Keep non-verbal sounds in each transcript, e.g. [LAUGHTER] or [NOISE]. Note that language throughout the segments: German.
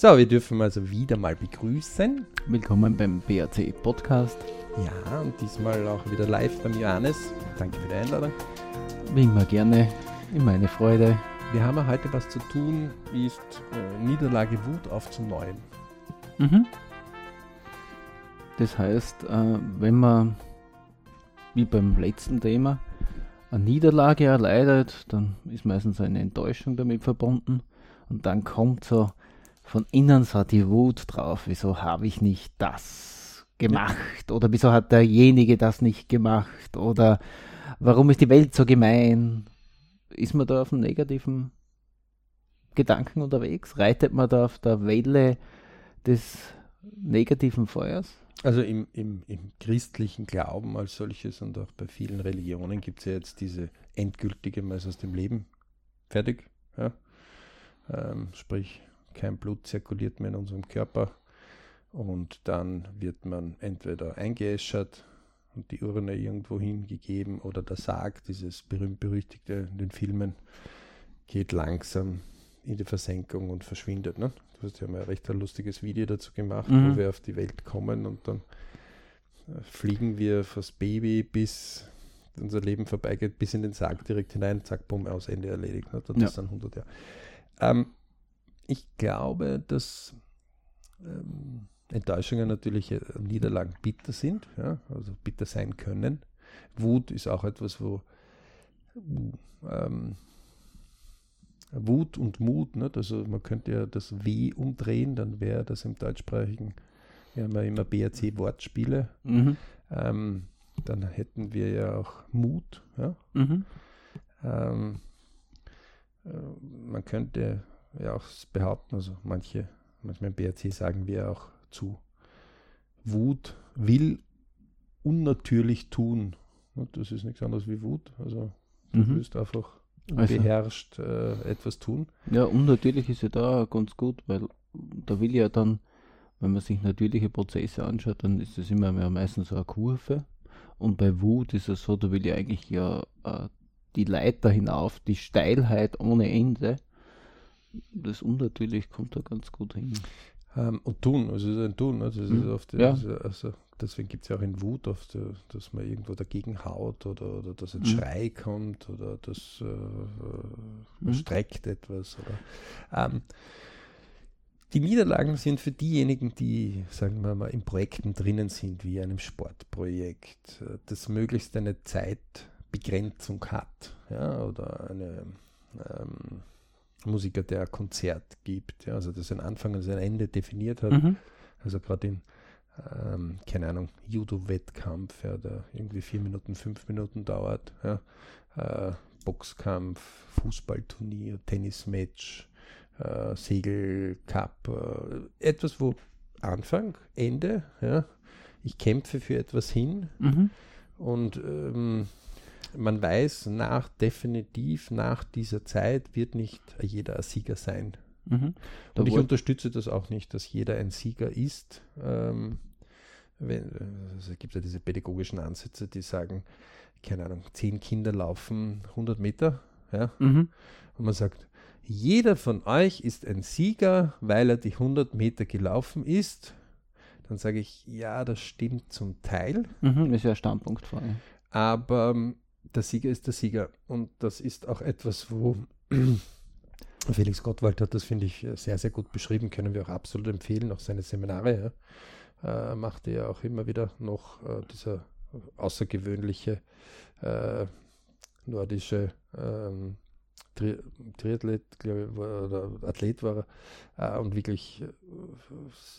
So, wir dürfen also wieder mal begrüßen. Willkommen beim BAC Podcast. Ja, und diesmal auch wieder live beim Johannes. Danke für die Einladung. Wie immer gerne, immer eine Freude. Wir haben ja heute was zu tun, ist äh, Niederlage Wut aufzuneuen. Mhm. Das heißt, äh, wenn man, wie beim letzten Thema, eine Niederlage erleidet, dann ist meistens eine Enttäuschung damit verbunden. Und dann kommt so von innen so die Wut drauf, wieso habe ich nicht das gemacht oder wieso hat derjenige das nicht gemacht oder warum ist die Welt so gemein? Ist man da auf einem negativen Gedanken unterwegs? Reitet man da auf der Welle des negativen Feuers? Also im, im, im christlichen Glauben als solches und auch bei vielen Religionen gibt es ja jetzt diese endgültige Meist aus dem Leben fertig. Ja? Ähm, sprich, kein Blut zirkuliert mehr in unserem Körper und dann wird man entweder eingeäschert und die Urne irgendwo hingegeben oder der Sarg, dieses berühmt-berüchtigte in den Filmen, geht langsam in die Versenkung und verschwindet. Ne? Du hast ja mal ein recht ein lustiges Video dazu gemacht, mhm. wo wir auf die Welt kommen und dann äh, fliegen wir fürs Baby bis unser Leben vorbeigeht, bis in den Sarg direkt hinein, zack, bumm, aus Ende erledigt. Ne? Das ja. sind 100 Jahre. Ähm, ich glaube, dass ähm, Enttäuschungen natürlich äh, Niederlagen bitter sind, ja, also bitter sein können. Wut ist auch etwas, wo ähm, Wut und Mut, nicht? also man könnte ja das W umdrehen, dann wäre das im deutschsprachigen, wir haben ja immer BRC-Wortspiele, mhm. ähm, dann hätten wir ja auch Mut. Ja? Mhm. Ähm, äh, man könnte ja auch behaupten, also manche, manchmal im BRC sagen wir auch zu Wut will unnatürlich tun. Das ist nichts anderes wie Wut. Also du mhm. willst einfach also. beherrscht äh, etwas tun. Ja, unnatürlich ist ja da ganz gut, weil da will ja dann, wenn man sich natürliche Prozesse anschaut, dann ist das immer mehr meistens so eine Kurve. Und bei Wut ist es so, da will ja eigentlich ja äh, die Leiter hinauf, die Steilheit ohne Ende das unnatürlich kommt da ganz gut hin. Ähm, und tun, also es ist ein Tun. Also, es mhm. ist oft, ja. also, also deswegen gibt es ja auch in Wut oft, äh, dass man irgendwo dagegen haut oder, oder dass ein mhm. Schrei kommt oder dass äh, man mhm. streckt etwas. Oder, ähm, die Niederlagen sind für diejenigen, die, sagen wir mal, in Projekten drinnen sind, wie einem Sportprojekt, äh, das möglichst eine Zeitbegrenzung hat ja, oder eine ähm, Musiker, der ein Konzert gibt, ja, also das ein Anfang und ein Ende definiert hat. Mhm. Also gerade in, ähm, keine Ahnung, Judo-Wettkampf, ja, der irgendwie vier Minuten, fünf Minuten dauert, ja, äh, Boxkampf, Fußballturnier, Tennismatch, äh, Segelcup, äh, etwas, wo Anfang, Ende, ja, ich kämpfe für etwas hin mhm. und ähm, man weiß, nach definitiv nach dieser Zeit wird nicht jeder ein Sieger sein. Mhm. Und ich unterstütze das auch nicht, dass jeder ein Sieger ist. Ähm, wenn, also es gibt ja diese pädagogischen Ansätze, die sagen, keine Ahnung, zehn Kinder laufen 100 Meter. Ja? Mhm. Und man sagt, jeder von euch ist ein Sieger, weil er die 100 Meter gelaufen ist. Dann sage ich, ja, das stimmt zum Teil. Mhm, ist ja Standpunktfrage. Aber ähm, der Sieger ist der Sieger. Und das ist auch etwas, wo [CLEARS THROAT] Felix Gottwald hat das, finde ich, sehr, sehr gut beschrieben, können wir auch absolut empfehlen, auch seine Seminare. Ja. Äh, macht er auch immer wieder noch äh, dieser außergewöhnliche äh, nordische ähm, Tri Triathlet, glaube ich, oder Athlet war er, äh, und wirklich äh,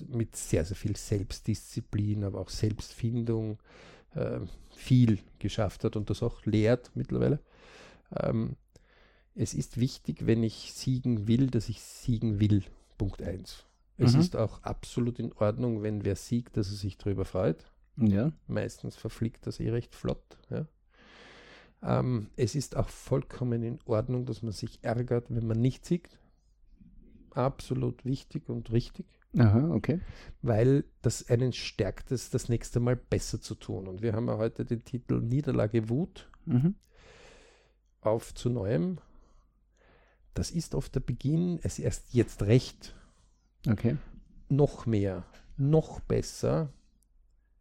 mit sehr, sehr viel Selbstdisziplin, aber auch Selbstfindung, äh, viel geschafft hat und das auch lehrt mittlerweile. Ähm, es ist wichtig, wenn ich siegen will, dass ich siegen will. Punkt 1. Es mhm. ist auch absolut in Ordnung, wenn wer siegt, dass er sich darüber freut. Ja. Meistens verfliegt das eh recht flott. Ja. Ähm, es ist auch vollkommen in Ordnung, dass man sich ärgert, wenn man nicht siegt. Absolut wichtig und richtig. Aha, okay. Weil das einen stärkt, es das nächste Mal besser zu tun. Und wir haben ja heute den Titel Niederlage Wut mhm. auf zu Neuem. Das ist oft der Beginn, es erst jetzt recht Okay. Noch mehr, noch besser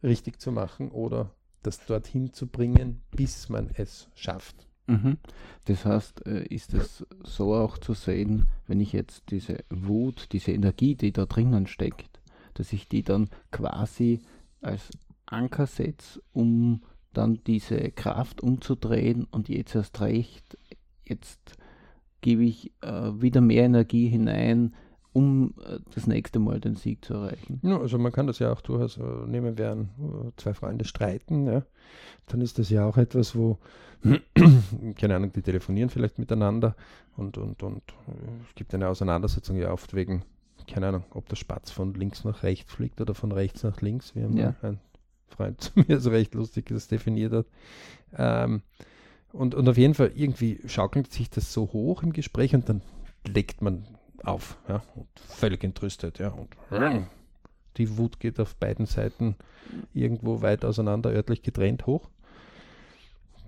richtig zu machen oder das dorthin zu bringen, bis man es schafft. Mhm. Das heißt, äh, ist es so auch zu sehen, wenn ich jetzt diese Wut, diese Energie, die da drinnen steckt, dass ich die dann quasi als Anker setze, um dann diese Kraft umzudrehen und jetzt erst recht, jetzt gebe ich äh, wieder mehr Energie hinein, um äh, das nächste Mal den Sieg zu erreichen. Ja, also man kann das ja auch durchaus äh, nehmen, während äh, zwei Freunde streiten, ja, dann ist das ja auch etwas, wo, [CLEARS THROAT] keine Ahnung, die telefonieren vielleicht miteinander und, und, und es gibt eine Auseinandersetzung ja oft wegen, keine Ahnung, ob der Spatz von links nach rechts fliegt oder von rechts nach links. Wir haben ja. ein Freund [LAUGHS] zu mir so recht lustig das definiert hat. Ähm, und, und auf jeden Fall irgendwie schaukelt sich das so hoch im Gespräch und dann legt man auf, ja, und völlig entrüstet, ja, und die Wut geht auf beiden Seiten irgendwo weit auseinander, örtlich getrennt hoch.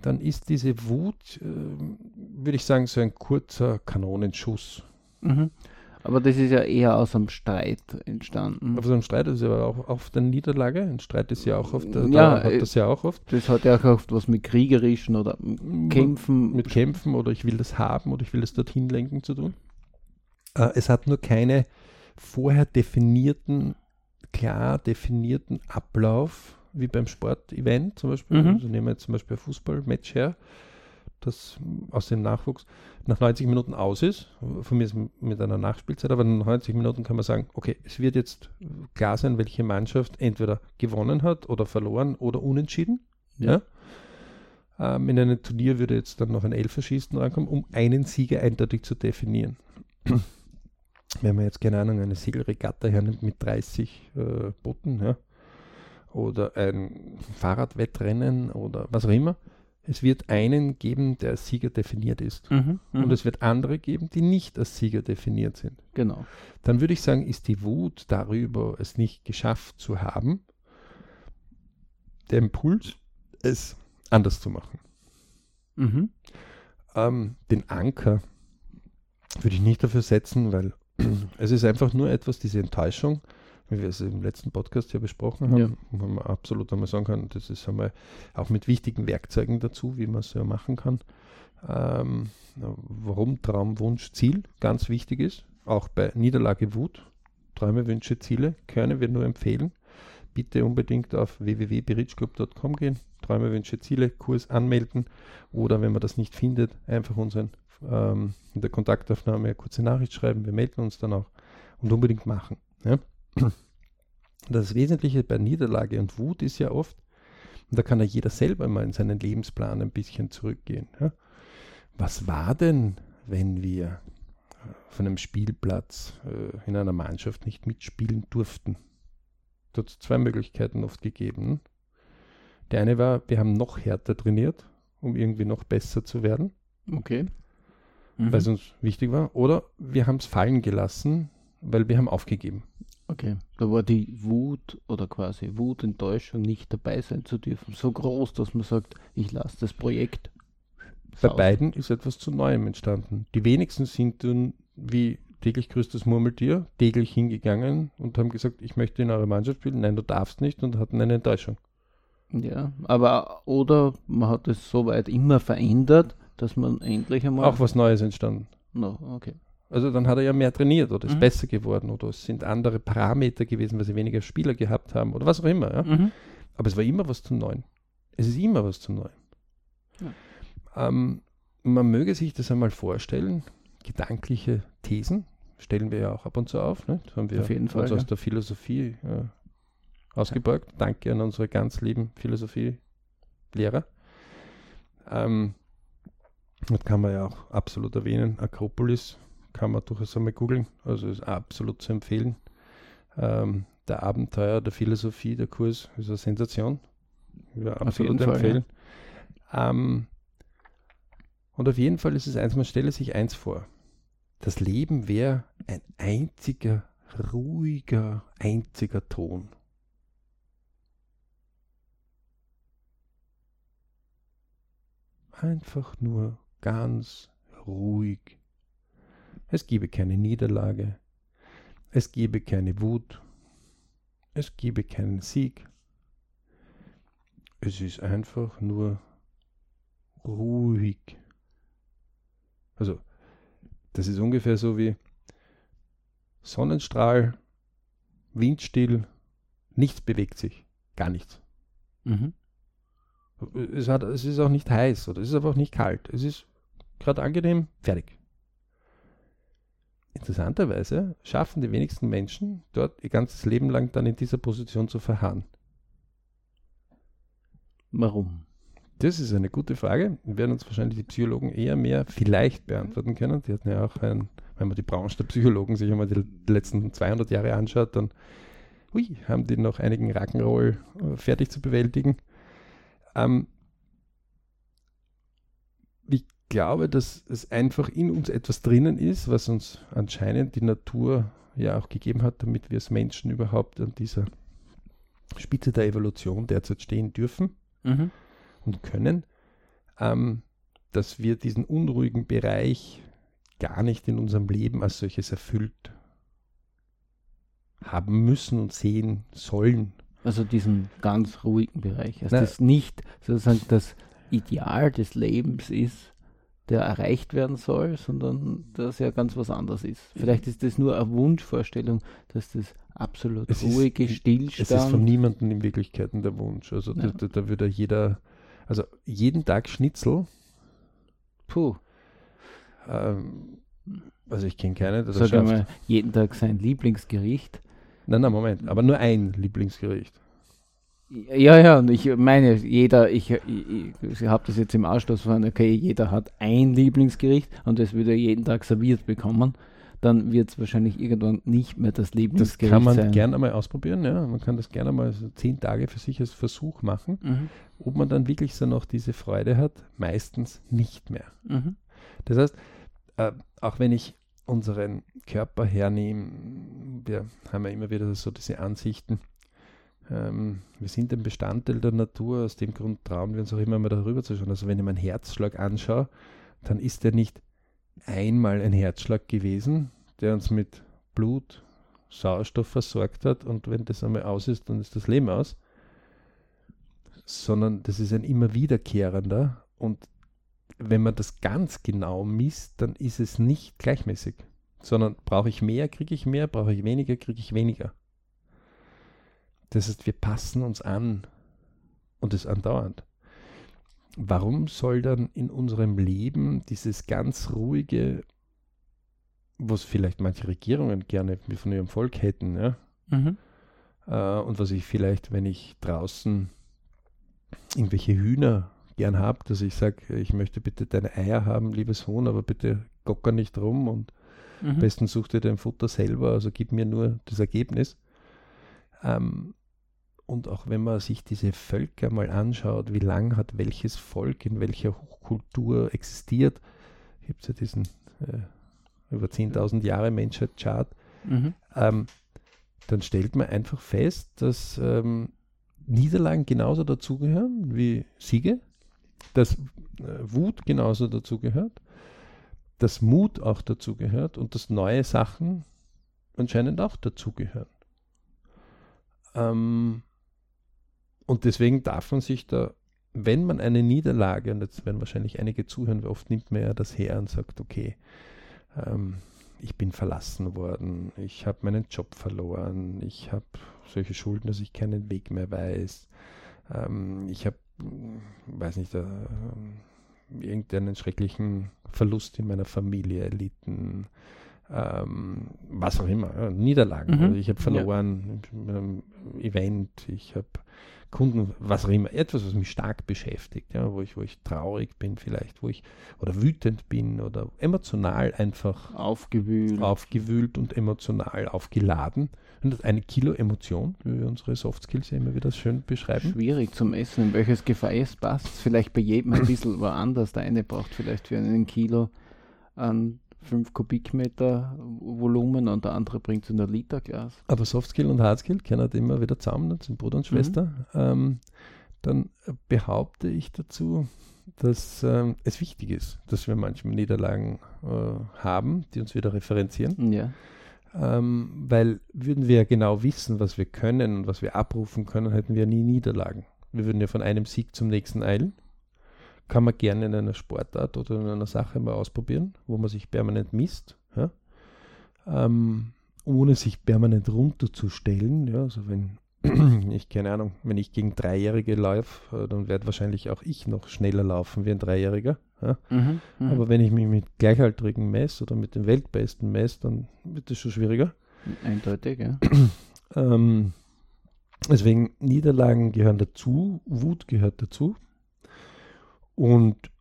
Dann ist diese Wut, äh, würde ich sagen, so ein kurzer Kanonenschuss. Mhm. Aber das ist ja eher aus einem Streit entstanden. Aus einem Streit ist ja auch auf der Niederlage. Ein Streit ist ja auch oft, ja, da hat das ja auch oft. Das hat ja auch oft was mit kriegerischen oder Kämpfen. Mit Kämpfen oder ich will das haben oder ich will das dorthin lenken zu tun. Äh, es hat nur keine vorher definierten, klar definierten Ablauf, wie beim Sportevent zum Beispiel. Mhm. Also nehmen wir jetzt zum Beispiel ein Fußballmatch her, das aus dem Nachwuchs nach 90 Minuten aus ist. Von mir ist mit einer Nachspielzeit, aber nach 90 Minuten kann man sagen, okay, es wird jetzt klar sein, welche Mannschaft entweder gewonnen hat oder verloren oder unentschieden. Ja. ja? Ähm, in einem Turnier würde jetzt dann noch ein Elferschießen rankommen, um einen Sieger eindeutig zu definieren. Wenn man jetzt, keine Ahnung, eine Segelregatta hernimmt mit 30 äh, Booten, ja, oder ein Fahrradwettrennen oder was auch immer, es wird einen geben, der als Sieger definiert ist. Mhm, und mhm. es wird andere geben, die nicht als Sieger definiert sind. Genau. Dann würde ich sagen, ist die Wut darüber, es nicht geschafft zu haben, der Impuls, es anders zu machen. Mhm. Ähm, den Anker würde ich nicht dafür setzen, weil es ist einfach nur etwas, diese Enttäuschung, wie wir es im letzten Podcast ja besprochen haben, ja. wo man absolut einmal sagen kann, das ist einmal auch mit wichtigen Werkzeugen dazu, wie man es ja machen kann. Ähm, warum Traum, Wunsch, Ziel ganz wichtig ist, auch bei Niederlage Wut, Träume, Wünsche, Ziele, können wir nur empfehlen. Bitte unbedingt auf www.berichclub.com gehen, Träume, Wünsche, Ziele, Kurs anmelden oder wenn man das nicht findet, einfach unseren ähm, in der Kontaktaufnahme eine kurze Nachricht schreiben, wir melden uns dann auch und unbedingt machen. Ja? Das Wesentliche bei Niederlage und Wut ist ja oft, und da kann ja jeder selber mal in seinen Lebensplan ein bisschen zurückgehen. Ja? Was war denn, wenn wir von einem Spielplatz äh, in einer Mannschaft nicht mitspielen durften? Da hat es zwei Möglichkeiten oft gegeben. Der eine war, wir haben noch härter trainiert, um irgendwie noch besser zu werden. Okay. Mhm. Weil es uns wichtig war. Oder wir haben es fallen gelassen, weil wir haben aufgegeben. Okay, da war die Wut oder quasi Wut, Enttäuschung, nicht dabei sein zu dürfen, so groß, dass man sagt, ich lasse das Projekt. Bei beiden ist etwas zu Neuem entstanden. Die wenigsten sind dann wie täglich grüßtes Murmeltier täglich hingegangen und haben gesagt, ich möchte in eurer Mannschaft spielen. Nein, du darfst nicht und hatten eine Enttäuschung. Ja, aber oder man hat es soweit immer verändert, dass man endlich einmal. Auch was Neues entstanden. No, okay. Also dann hat er ja mehr trainiert oder ist mhm. besser geworden oder es sind andere Parameter gewesen, weil sie weniger Spieler gehabt haben oder was auch immer. Ja? Mhm. Aber es war immer was zum Neuen. Es ist immer was zum Neuen. Ja. Ähm, man möge sich das einmal vorstellen, gedankliche Thesen stellen wir ja auch ab und zu auf. Ne? Das haben wir auf jeden Fall, ja. aus der Philosophie äh, ausgebeugt. Ja. Danke an unsere ganz lieben Philosophie-Lehrer. Ähm, das kann man ja auch absolut erwähnen. Akropolis kann man durchaus einmal googeln. Also ist absolut zu empfehlen. Ähm, der Abenteuer der Philosophie, der Kurs ist eine Sensation. Ja, absolut empfehlen. Fall, ja. ähm, und auf jeden Fall ist es eins, man stelle sich eins vor. Das Leben wäre ein einziger, ruhiger, einziger Ton. Einfach nur ganz ruhig es gebe keine Niederlage. Es gebe keine Wut. Es gebe keinen Sieg. Es ist einfach nur ruhig. Also, das ist ungefähr so wie Sonnenstrahl, windstill, nichts bewegt sich, gar nichts. Mhm. Es, hat, es ist auch nicht heiß oder es ist aber auch nicht kalt. Es ist gerade angenehm, fertig. Interessanterweise schaffen die wenigsten Menschen dort ihr ganzes Leben lang dann in dieser Position zu verharren. Warum? Das ist eine gute Frage. Werden uns wahrscheinlich die Psychologen eher mehr vielleicht beantworten können. Die hatten ja auch ein, wenn man die Branche der Psychologen sich einmal die letzten 200 Jahre anschaut, dann hui, haben die noch einigen Rock'n'Roll äh, fertig zu bewältigen. Ähm, ich glaube, dass es einfach in uns etwas drinnen ist, was uns anscheinend die Natur ja auch gegeben hat, damit wir als Menschen überhaupt an dieser Spitze der Evolution derzeit stehen dürfen mhm. und können, ähm, dass wir diesen unruhigen Bereich gar nicht in unserem Leben als solches erfüllt haben müssen und sehen sollen. Also diesen ganz ruhigen Bereich. Also das nicht sozusagen das Ideal des Lebens ist, der erreicht werden soll, sondern dass ja ganz was anderes ist. Vielleicht ist das nur eine Wunschvorstellung, dass das absolut es ruhige ist, Stillstand. Es ist von niemandem in Wirklichkeit der Wunsch. Also ja. da, da, würde jeder, also jeden Tag Schnitzel. Puh. Ähm, also ich kenne keinen, der Sag das schafft. jeden Tag sein Lieblingsgericht. Nein, nein, Moment, aber nur ein Lieblingsgericht. Ja, ja, und ich meine, jeder, ich, ich, ich habe das jetzt im Ausschluss von, okay, jeder hat ein Lieblingsgericht und das würde jeden Tag serviert bekommen, dann wird es wahrscheinlich irgendwann nicht mehr das Lieblingsgericht sein. Das kann man gerne mal ausprobieren, ja. Man kann das gerne mal so zehn Tage für sich als Versuch machen. Mhm. Ob man dann wirklich so noch diese Freude hat, meistens nicht mehr. Mhm. Das heißt, äh, auch wenn ich unseren Körper hernehmen, wir haben ja immer wieder so diese Ansichten, ähm, wir sind ein Bestandteil der Natur, aus dem Grund trauen wir uns auch immer mal darüber zu schauen. Also wenn ich meinen Herzschlag anschaue, dann ist der nicht einmal ein Herzschlag gewesen, der uns mit Blut, Sauerstoff versorgt hat und wenn das einmal aus ist, dann ist das Leben aus, sondern das ist ein immer wiederkehrender und wenn man das ganz genau misst, dann ist es nicht gleichmäßig, sondern brauche ich mehr, kriege ich mehr, brauche ich weniger, kriege ich weniger. Das heißt, wir passen uns an und es andauernd. Warum soll dann in unserem Leben dieses ganz ruhige, was vielleicht manche Regierungen gerne von ihrem Volk hätten, ja? Mhm. Äh, und was ich vielleicht, wenn ich draußen irgendwelche Hühner gern habe, dass ich sage, ich möchte bitte deine Eier haben, liebes Huhn, aber bitte gocker nicht rum und mhm. am besten such dir dein Futter selber, also gib mir nur das Ergebnis. Ähm, und auch wenn man sich diese Völker mal anschaut, wie lang hat welches Volk in welcher Hochkultur existiert, gibt es ja diesen äh, über 10.000 Jahre Menschheitschart, mhm. ähm, dann stellt man einfach fest, dass ähm, Niederlagen genauso dazugehören wie Siege dass äh, Wut genauso dazu gehört, dass Mut auch dazu gehört und dass neue Sachen anscheinend auch dazugehören. Ähm, und deswegen darf man sich da, wenn man eine Niederlage, und jetzt werden wahrscheinlich einige zuhören, weil oft nimmt man ja das her und sagt, okay, ähm, ich bin verlassen worden, ich habe meinen Job verloren, ich habe solche Schulden, dass ich keinen Weg mehr weiß, ähm, ich habe weiß nicht, äh, irgendeinen schrecklichen Verlust in meiner Familie erlitten, ähm, was auch immer, Niederlagen. Mhm. Also ich habe verloren ja. einem Event, ich habe Kunden, was auch immer, etwas, was mich stark beschäftigt, ja, wo ich, wo ich traurig bin vielleicht, wo ich oder wütend bin oder emotional einfach aufgewühlt, aufgewühlt und emotional aufgeladen. Und das eine Kilo Emotion, wie wir unsere Soft Skills ja immer wieder schön beschreiben. Schwierig zum Essen, in welches Gefäß passt Vielleicht bei jedem ein bisschen [CLEARS THROAT] woanders. Der eine braucht vielleicht für einen Kilo an 5 Kubikmeter Volumen und der andere bringt es in ein Liter Glas. Aber Softskill und Hardskill kennen halt immer wieder zusammen, sind Bruder und Schwester. Mhm. Ähm, dann behaupte ich dazu, dass ähm, es wichtig ist, dass wir manchmal Niederlagen äh, haben, die uns wieder referenzieren. Ja. Ähm, weil würden wir ja genau wissen, was wir können und was wir abrufen können, hätten wir nie Niederlagen. Wir würden ja von einem Sieg zum nächsten eilen. Kann man gerne in einer Sportart oder in einer Sache mal ausprobieren, wo man sich permanent misst. Ja? Ähm, ohne sich permanent runterzustellen. Ja? Also wenn [CLEARS THROAT] ich, keine Ahnung, wenn ich gegen Dreijährige laufe, äh, dann werde wahrscheinlich auch ich noch schneller laufen wie ein Dreijähriger. Ja? Mhm, mh. Aber wenn ich mich mit Gleichaltrigen messe oder mit den Weltbesten messe, dann wird es schon schwieriger. Eindeutig, ja. ähm, deswegen, Niederlagen gehören dazu, Wut gehört dazu. Und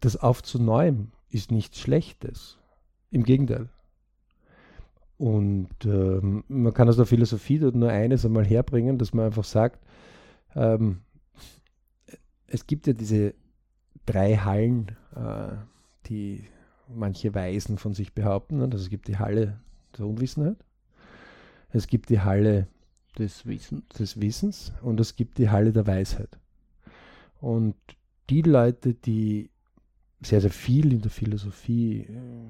das aufzuneuem ist nichts Schlechtes. Im Gegenteil. Und ähm, man kann aus der Philosophie dort nur eines einmal herbringen, dass man einfach sagt, ähm, es gibt ja diese drei Hallen, äh, die manche Weisen von sich behaupten. Also es gibt die Halle der Unwissenheit, es gibt die Halle des Wissens, des Wissens und es gibt die Halle der Weisheit. Und die Leute, die sehr, sehr viel in der Philosophie äh,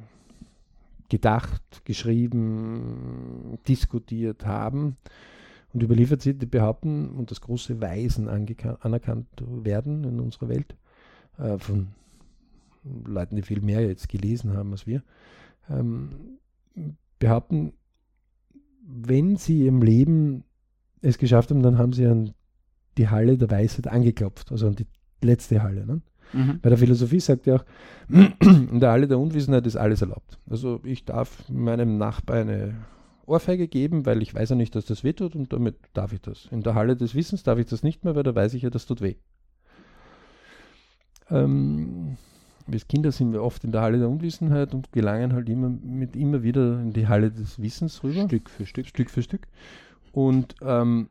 gedacht, geschrieben, diskutiert haben und überliefert sind, die behaupten und das große Weisen anerkannt werden in unserer Welt äh, von Leuten, die viel mehr jetzt gelesen haben als wir, ähm, behaupten, wenn sie im Leben es geschafft haben, dann haben sie an die Halle der Weisheit angeklopft, also an die letzte Halle. Ne? Mhm. Bei der Philosophie sagt er auch, [CLEARS THROAT] in der Halle der Unwissenheit ist alles erlaubt. Also ich darf meinem Nachbar eine Ohrfeige geben, weil ich weiß ja nicht, dass das weh tut und damit darf ich das. In der Halle des Wissens darf ich das nicht mehr, weil da weiß ich ja, das tut weh. Ähm, als Kinder sind wir oft in der Halle der Unwissenheit und gelangen halt immer mit immer wieder in die Halle des Wissens rüber. Stück für Stück. Stück für Stück. Und ähm,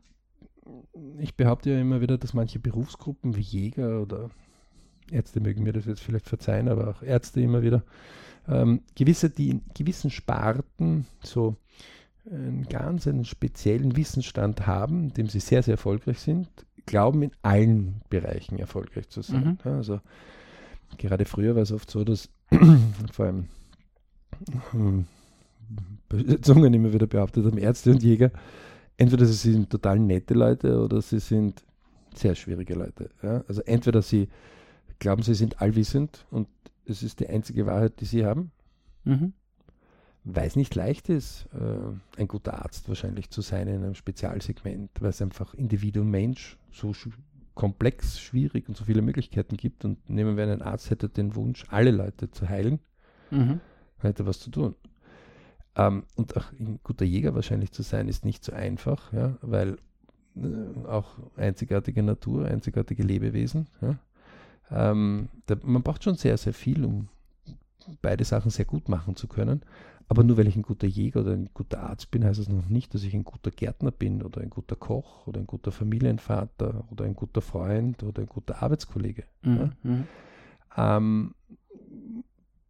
ich behaupte ja immer wieder, dass manche Berufsgruppen wie Jäger oder Ärzte mögen mir das jetzt vielleicht verzeihen, aber auch Ärzte immer wieder, ähm, gewisse, die in gewissen Sparten so einen ganz einen speziellen Wissensstand haben, in dem sie sehr, sehr erfolgreich sind, glauben in allen Bereichen erfolgreich zu sein. Mhm. Also gerade früher war es oft so, dass [CLEARS THROAT] vor allem hm, Zungen immer wieder behauptet haben, Ärzte und Jäger, entweder sie sind total nette Leute oder sie sind sehr schwierige Leute. Ja? Also entweder sie glauben, sie sind allwissend und es ist die einzige Wahrheit, die sie haben. Mhm. Weil es nicht leicht ist, äh, ein guter Arzt wahrscheinlich zu sein in einem Spezialsegment, weil es einfach Individuum Mensch so sch komplex, schwierig und so viele Möglichkeiten gibt. Und nehmen wir einen Arzt, hätte den Wunsch, alle Leute zu heilen, mhm. hätte was zu tun. Ähm, und auch ein guter Jäger wahrscheinlich zu sein, ist nicht so einfach, ja, weil äh, auch einzigartige Natur, einzigartige Lebewesen. Ja. Ähm, da, man braucht schon sehr, sehr viel, um beide Sachen sehr gut machen zu können. Aber nur weil ich ein guter Jäger oder ein guter Arzt bin, heißt das noch nicht, dass ich ein guter Gärtner bin oder ein guter Koch oder ein guter Familienvater oder ein guter Freund oder ein guter Arbeitskollege. Mhm. Ja? Mhm. Ähm,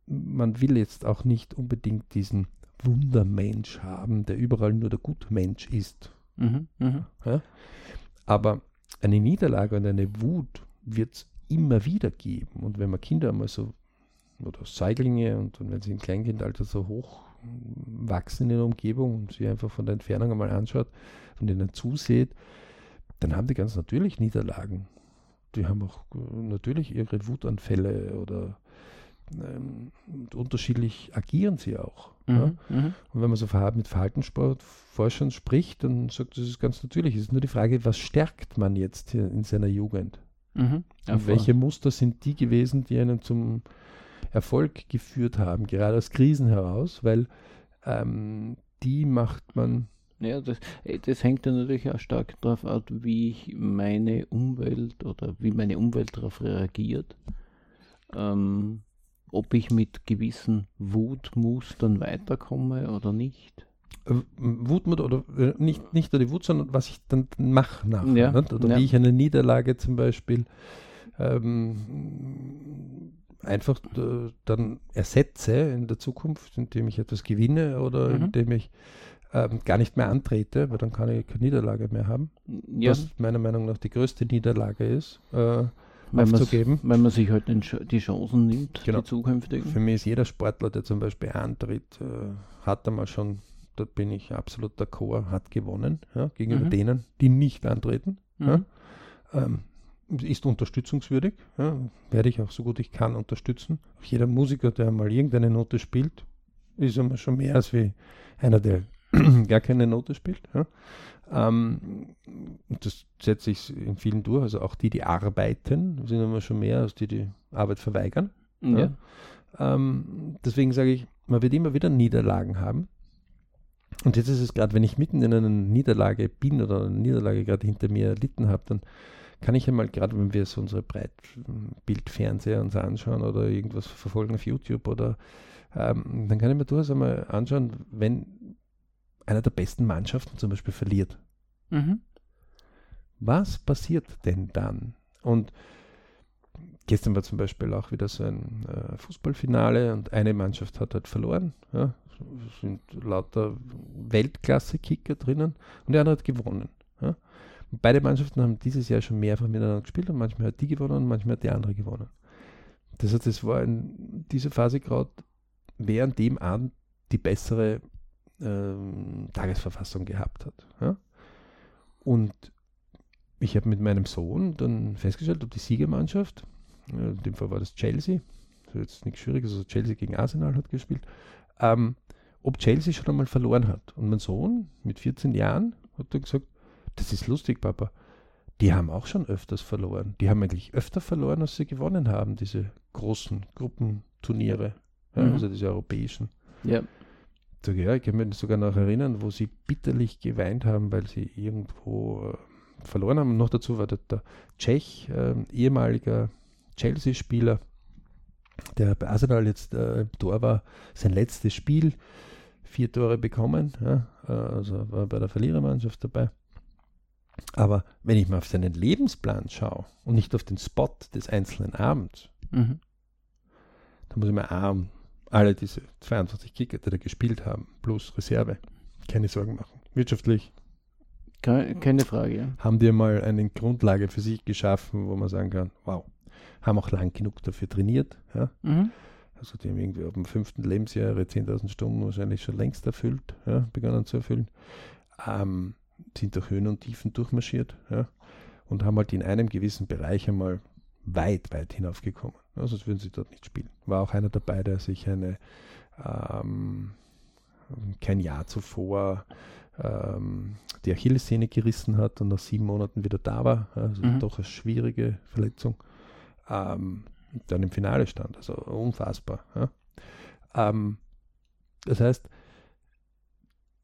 man will jetzt auch nicht unbedingt diesen Wundermensch haben, der überall nur der Gutmensch ist. Mhm. Mhm. Ja? Aber eine Niederlage und eine Wut wird es immer wieder geben. Und wenn man Kinder einmal so, oder Säuglinge, und, und wenn sie im Kleinkindalter so hoch wachsen in der Umgebung und sie einfach von der Entfernung einmal anschaut und ihnen zuseht, dann haben die ganz natürlich Niederlagen. Die haben auch äh, natürlich ihre Wutanfälle oder ähm, unterschiedlich agieren sie auch. Mhm, ja? mhm. Und wenn man so mit Verhaltenssportforschern spricht, dann sagt das ist ganz natürlich. Es ist nur die Frage, was stärkt man jetzt in seiner Jugend? Mhm. Und welche Muster sind die gewesen, die einen zum Erfolg geführt haben, gerade aus Krisen heraus, weil ähm, die macht man. Ja, das, äh, das hängt ja natürlich auch stark darauf ab, wie ich meine Umwelt oder wie meine Umwelt darauf reagiert. Ähm, ob ich mit gewissen Wutmustern weiterkomme oder nicht. Äh, Wutmut oder äh, nicht, nicht nur die Wut, sondern was ich dann mache nachher. Ja. Oder ja. wie ich eine Niederlage zum Beispiel ähm, einfach äh, dann ersetze in der Zukunft, indem ich etwas gewinne oder mhm. indem ich ähm, gar nicht mehr antrete, weil dann kann ich keine Niederlage mehr haben. Ja. Was meiner Meinung nach die größte Niederlage ist. Äh, wenn aufzugeben. Wenn man sich halt die Chancen nimmt, genau. die zukünftigen. Für mich ist jeder Sportler, der zum Beispiel antritt, äh, hat einmal schon, da bin ich absolut d'accord, hat gewonnen ja, gegenüber mhm. denen, die nicht antreten. Mhm. Ja. Ähm, ist unterstützungswürdig, ja, werde ich auch so gut ich kann unterstützen. Auch jeder Musiker, der mal irgendeine Note spielt, ist immer schon mehr als wie einer, der [CLEARS THROAT] gar keine Note spielt. Ja. Ähm, das setze ich in vielen durch, also auch die, die arbeiten, sind immer schon mehr als die, die Arbeit verweigern. Ja. Ähm, deswegen sage ich, man wird immer wieder Niederlagen haben. Und jetzt ist es gerade, wenn ich mitten in einer Niederlage bin oder eine Niederlage gerade hinter mir erlitten habe, dann kann ich einmal, gerade wenn wir so unsere Breitbildfernseher uns anschauen oder irgendwas verfolgen auf YouTube oder ähm, dann kann ich mir durchaus einmal anschauen, wenn einer der besten Mannschaften zum Beispiel verliert. Mhm. Was passiert denn dann? Und gestern war zum Beispiel auch wieder so ein äh, Fußballfinale und eine Mannschaft hat halt verloren. Ja, es sind lauter Weltklasse-Kicker drinnen und die andere hat gewonnen. Ja. beide Mannschaften haben dieses Jahr schon mehrfach miteinander gespielt und manchmal hat die gewonnen und manchmal hat die andere gewonnen. Das heißt, es war in dieser Phase gerade während dem Abend die bessere ähm, Tagesverfassung gehabt hat. Ja? Und ich habe mit meinem Sohn dann festgestellt, ob die Siegermannschaft, in dem Fall war das Chelsea, also jetzt nichts Schwieriges, also Chelsea gegen Arsenal hat gespielt, ähm, ob Chelsea schon einmal verloren hat. Und mein Sohn mit 14 Jahren hat dann gesagt, das ist lustig, Papa. Die haben auch schon öfters verloren. Die haben eigentlich öfter verloren, als sie gewonnen haben, diese großen Gruppenturniere, ja, mhm. also diese europäischen. Ja. Ja, ich kann mich sogar noch erinnern, wo sie bitterlich geweint haben, weil sie irgendwo äh, verloren haben. Und noch dazu war der, der Tschech, äh, ehemaliger Chelsea-Spieler, der bei Arsenal jetzt äh, im Tor war, sein letztes Spiel, vier Tore bekommen, ja, also war bei der Verlierermannschaft dabei. Aber wenn ich mal auf seinen Lebensplan schaue und nicht auf den Spot des einzelnen Abends, mhm. dann muss ich mir A, alle diese 22 Kicker, die da gespielt haben, plus Reserve, keine Sorgen machen. Wirtschaftlich. Keine Frage, ja. Haben die mal eine Grundlage für sich geschaffen, wo man sagen kann, wow, haben auch lang genug dafür trainiert. Ja? Mhm. Also die haben irgendwie ab dem fünften Lebensjahr ihre 10.000 Stunden wahrscheinlich schon längst erfüllt, ja, begonnen zu erfüllen. Ähm, sind durch Höhen und Tiefen durchmarschiert ja, und haben halt in einem gewissen Bereich einmal weit, weit hinaufgekommen. Ja, sonst würden sie dort nicht spielen. War auch einer dabei, der sich eine ähm, kein Jahr zuvor ähm, die Achillessehne gerissen hat und nach sieben Monaten wieder da war. Also mhm. doch eine schwierige Verletzung. Ähm, dann im Finale stand. Also unfassbar. Ja. Ähm, das heißt,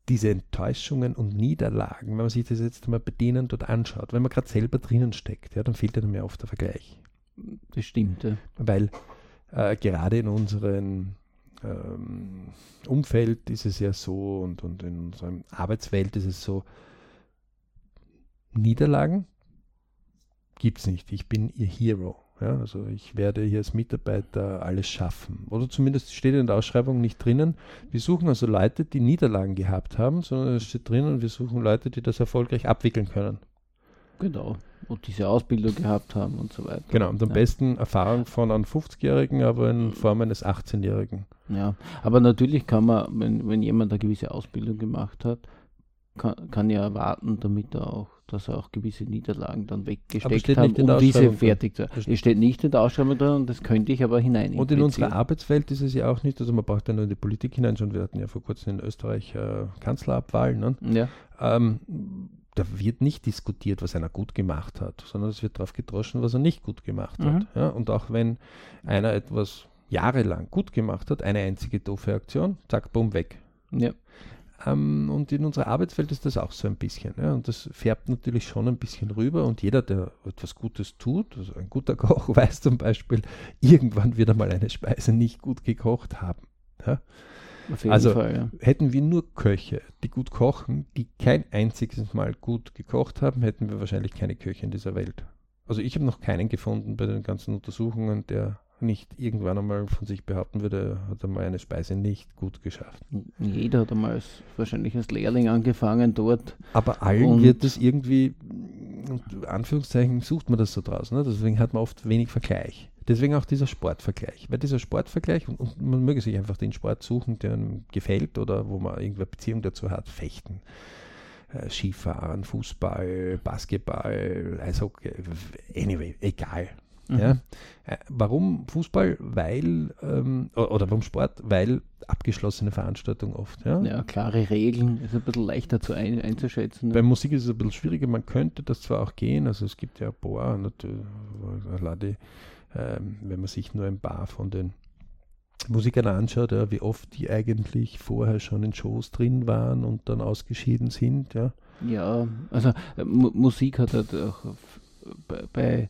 diese Enttäuschungen und Niederlagen, wenn man sich das jetzt mal bei denen dort anschaut, wenn man gerade selber drinnen steckt, ja, dann fehlt einem ja oft der Vergleich. Das stimmt, ja. Weil äh, gerade in unserem ähm, Umfeld ist es ja so und, und in unserer Arbeitswelt ist es so, Niederlagen gibt es nicht. Ich bin ihr Hero. Ja, also ich werde hier als Mitarbeiter alles schaffen. Oder zumindest steht in der Ausschreibung nicht drinnen. Wir suchen also Leute, die Niederlagen gehabt haben, sondern es steht drinnen, wir suchen Leute, die das erfolgreich abwickeln können. Genau. Und diese Ausbildung gehabt haben und so weiter. Genau, und am ja. besten Erfahrung von einem 50-Jährigen, aber in Form eines 18-Jährigen. Ja, aber natürlich kann man, wenn, wenn jemand eine gewisse Ausbildung gemacht hat, kann, kann ja erwarten, damit er auch, dass er auch gewisse Niederlagen dann weggesteckt hat, um diese fertig zu Es steht nicht in der Ausschreibung drin und das könnte ich aber hinein. Und in unserer Arbeitswelt ist es ja auch nicht, also man braucht ja nur in die Politik hineinschauen. Wir hatten ja vor kurzem in Österreich äh, Kanzlerabwahlen. Ne? Ja. Ähm, da wird nicht diskutiert, was einer gut gemacht hat, sondern es wird darauf gedroschen, was er nicht gut gemacht mhm. hat. Ja? Und auch wenn einer etwas jahrelang gut gemacht hat, eine einzige doofe Aktion, zack, bumm, weg. Ja. Ähm, und in unserer Arbeitswelt ist das auch so ein bisschen. Ja? Und das färbt natürlich schon ein bisschen rüber. Und jeder, der etwas Gutes tut, also ein guter [LAUGHS] Koch, weiß zum Beispiel, irgendwann wird er mal eine Speise nicht gut gekocht haben. Ja? Also Fall, ja. hätten wir nur Köche, die gut kochen, die kein einziges Mal gut gekocht haben, hätten wir wahrscheinlich keine Köche in dieser Welt. Also ich habe noch keinen gefunden bei den ganzen Untersuchungen, der nicht irgendwann einmal von sich behaupten würde, hat einmal eine Speise nicht gut geschafft. Jeder hat einmal als, wahrscheinlich als Lehrling angefangen dort. Aber allen wird es irgendwie und Anführungszeichen sucht man das so draußen. Ne? Deswegen hat man oft wenig Vergleich. Deswegen auch dieser Sportvergleich. Weil dieser Sportvergleich, und, und man möge sich einfach den Sport suchen, der einem gefällt oder wo man irgendeine Beziehung dazu hat, fechten. Äh, Skifahren, Fußball, Basketball, Eishockey, anyway, egal. Mhm. Ja? Äh, warum Fußball? Weil, ähm, oder warum Sport? Weil abgeschlossene Veranstaltung oft. Ja? ja, klare Regeln, ist ein bisschen leichter zu ein, einzuschätzen. Ne? Bei Musik ist es ein bisschen schwieriger, man könnte das zwar auch gehen, also es gibt ja ein paar, natürlich, ähm, wenn man sich nur ein paar von den Musikern anschaut, ja, wie oft die eigentlich vorher schon in Shows drin waren und dann ausgeschieden sind. Ja, ja also äh, Musik hat halt auch bei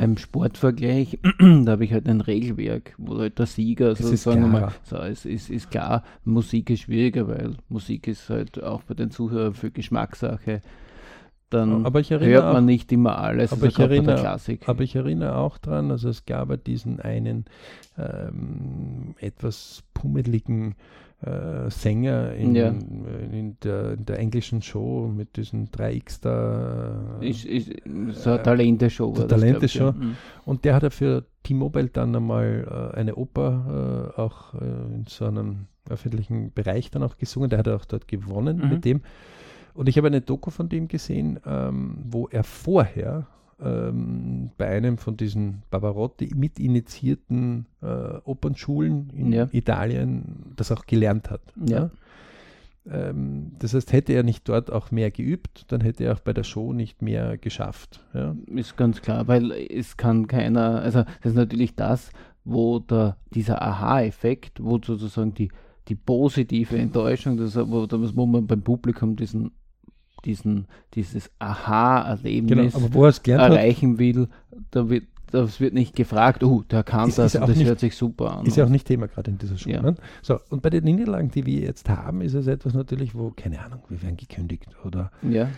beim Sportvergleich, [CLEARS THROAT] da habe ich halt ein Regelwerk, wo halt der Sieger sozusagen mal, so, es ist, ist klar, Musik ist schwieriger, weil Musik ist halt auch bei den Zuhörern für Geschmackssache. Dann hört man auch, nicht immer alles, aber, ich erinnere, aber ich erinnere auch dran, also es gab ja diesen einen ähm, etwas pummeligen äh, Sänger in, ja. in, der, in, der, englischen Show mit diesen 3X da. Ist, ist so eine Talente-Show. Talente-Show. Ja. Mhm. Und der hat ja für T-Mobile dann einmal äh, eine Oper äh, auch äh, in so einem öffentlichen Bereich dann auch gesungen. Der hat auch dort gewonnen mhm. mit dem. Und ich habe eine Doku von dem gesehen, ähm, wo er vorher ähm, bei einem von diesen Barbarotti mitinitiierten äh, Opernschulen in ja. Italien das auch gelernt hat. Ja. Ähm, das heißt, hätte er nicht dort auch mehr geübt, dann hätte er auch bei der Show nicht mehr geschafft. Ist ganz klar, weil es kann keiner, also das ist natürlich das, wo der, dieser Aha-Effekt, wo sozusagen die, die positive Enttäuschung, das, wo, wo man beim Publikum diesen diesen, dieses Aha-Erlebnis genau, erreichen will, da wird, das wird nicht gefragt, oh, der kann ist, das ist und das nicht, hört sich super an. Ist ja auch nicht Thema gerade in dieser Schule. Ja. Ne? So, und bei den Niederlagen, die wir jetzt haben, ist es etwas natürlich, wo, keine Ahnung, wir werden gekündigt oder ja.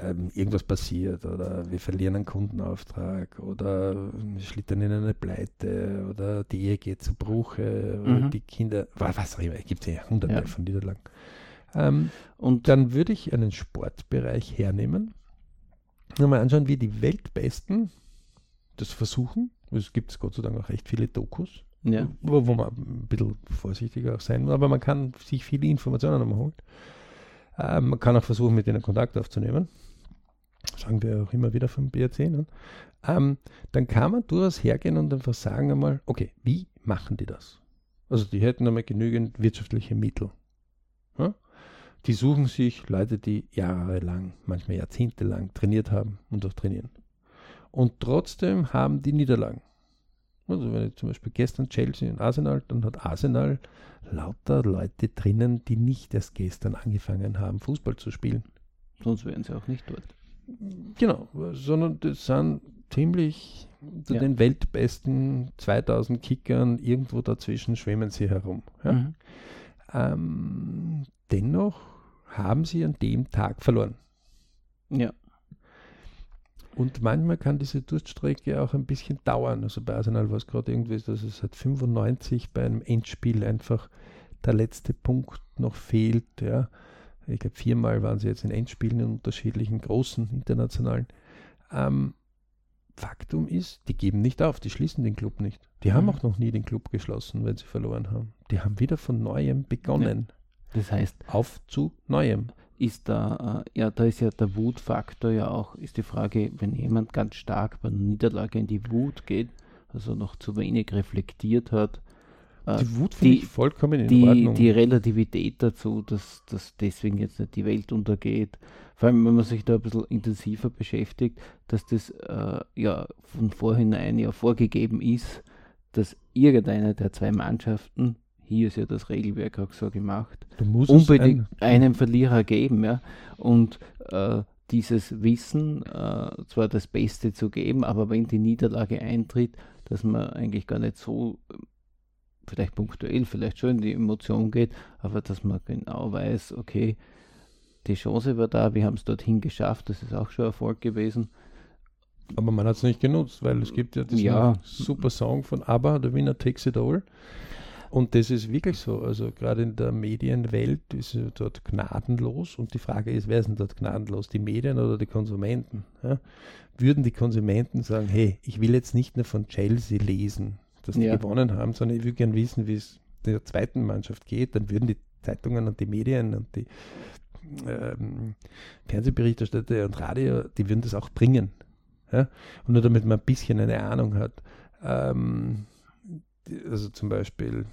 ähm, irgendwas passiert oder wir verlieren einen Kundenauftrag oder wir schlittern in eine Pleite oder die Ehe geht zu Bruche oder mhm. die Kinder, was auch immer, es gibt ja hunderte ja. von Niederlagen. Ähm, und dann würde ich einen Sportbereich hernehmen und mal anschauen, wie die Weltbesten das versuchen. Es gibt Gott sei Dank auch recht viele Dokus, ja. wo, wo, man ein bisschen vorsichtiger auch sein muss, aber man kann sich viele Informationen nochmal holen. Ähm, man kann auch versuchen, mit denen Kontakt aufzunehmen. Sagen wir auch immer wieder vom BRC. Ne? Ähm, dann kann man durchaus hergehen und einfach sagen einmal, okay, wie machen die das? Also die hätten einmal genügend wirtschaftliche Mittel. Ja? Die suchen sich Leute, die jahrelang, manchmal jahrzehntelang trainiert haben und auch trainieren. Und trotzdem haben die Niederlagen. Also wenn ich zum Beispiel gestern Chelsea und Arsenal, dann hat Arsenal lauter Leute drinnen, die nicht erst gestern angefangen haben, Fußball zu spielen. Sonst wären sie auch nicht dort. Genau, sondern das sind ziemlich unter ja. den weltbesten 2000 Kickern, irgendwo dazwischen schwimmen sie herum. Ja? Mhm. Ähm, dennoch haben sie an dem Tag verloren. Ja. Und manchmal kann diese Durststrecke auch ein bisschen dauern. Also bei Arsenal war es gerade irgendwie, dass es seit 95 bei einem Endspiel einfach der letzte Punkt noch fehlt. Ja. Ich glaube, viermal waren sie jetzt in Endspielen in unterschiedlichen großen internationalen. Ähm, Faktum ist, die geben nicht auf, die schließen den Club nicht. Die mhm. haben auch noch nie den Club geschlossen, wenn sie verloren haben. Die haben wieder von neuem begonnen. Das heißt, auf zu Neuem. Ist da, äh, ja, da ist ja der Wutfaktor ja auch, ist die Frage, wenn jemand ganz stark bei einer Niederlage in die Wut geht, also noch zu wenig reflektiert hat, äh, die Wut finde ich vollkommen in die, Ordnung. Die Relativität dazu, dass, dass deswegen jetzt nicht die Welt untergeht, vor allem wenn man sich da ein bisschen intensiver beschäftigt, dass das äh, ja von vorhinein ja vorgegeben ist, dass irgendeine der zwei Mannschaften hier ist ja das Regelwerk auch so gemacht, unbedingt ein, einen Verlierer geben. Ja? Und äh, dieses Wissen, äh, zwar das Beste zu geben, aber wenn die Niederlage eintritt, dass man eigentlich gar nicht so, vielleicht punktuell, vielleicht schon in die Emotion geht, aber dass man genau weiß, okay, die Chance war da, wir haben es dorthin geschafft, das ist auch schon Erfolg gewesen. Aber man hat es nicht genutzt, weil es gibt ja diesen ja. super Song von ABBA, The Winner Takes It All. Und das ist wirklich so. Also gerade in der Medienwelt ist es dort gnadenlos. Und die Frage ist, wer ist denn dort gnadenlos? Die Medien oder die Konsumenten? Ja? Würden die Konsumenten sagen, hey, ich will jetzt nicht nur von Chelsea lesen, dass die ja. gewonnen haben, sondern ich will gerne wissen, wie es der zweiten Mannschaft geht, dann würden die Zeitungen und die Medien und die ähm, Fernsehberichterstatter und Radio, die würden das auch bringen. Ja? Und nur damit man ein bisschen eine Ahnung hat. Ähm, also zum Beispiel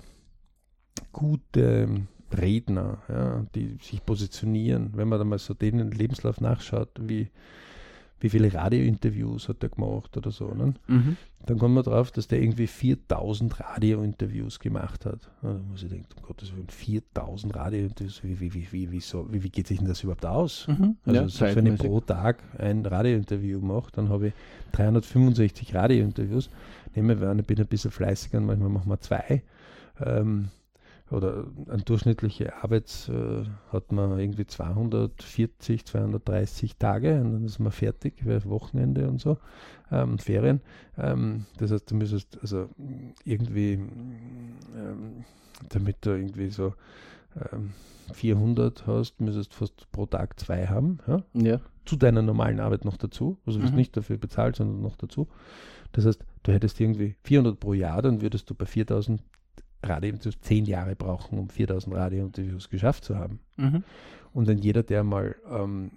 gute Redner, ja, die sich positionieren, wenn man da mal so den Lebenslauf nachschaut, wie wie viele Radiointerviews hat er gemacht oder so. Ne? Mhm. Dann kommt man drauf, dass der irgendwie 4000 Radiointerviews gemacht hat. Da muss ich denken, um Gottes Willen, 4000 Radiointerviews, wie, wie, wie, wie, wie, so, wie, wie geht sich denn das überhaupt aus? Mhm. Also, ja, wenn ich pro Tag ein Radiointerview mache, dann habe ich 365 Radiointerviews. Nehmen wir an, ich bin ein bisschen fleißiger und manchmal machen wir zwei. Ähm, oder eine durchschnittliche Arbeits äh, hat man irgendwie 240, 230 Tage und dann ist man fertig, wäre Wochenende und so, ähm, Ferien. Ähm, das heißt, du müsstest also irgendwie, ähm, damit du irgendwie so 400 ähm, hast, müsstest fast pro Tag zwei haben. Ja? ja. Zu deiner normalen Arbeit noch dazu. Also du wirst mhm. nicht dafür bezahlt, sondern noch dazu. Das heißt, du hättest irgendwie 400 pro Jahr, dann würdest du bei 4000 Radiointerviews zehn Jahre brauchen, um 4000 Radiointerviews geschafft zu haben. Mhm. Und wenn jeder, der mal ähm,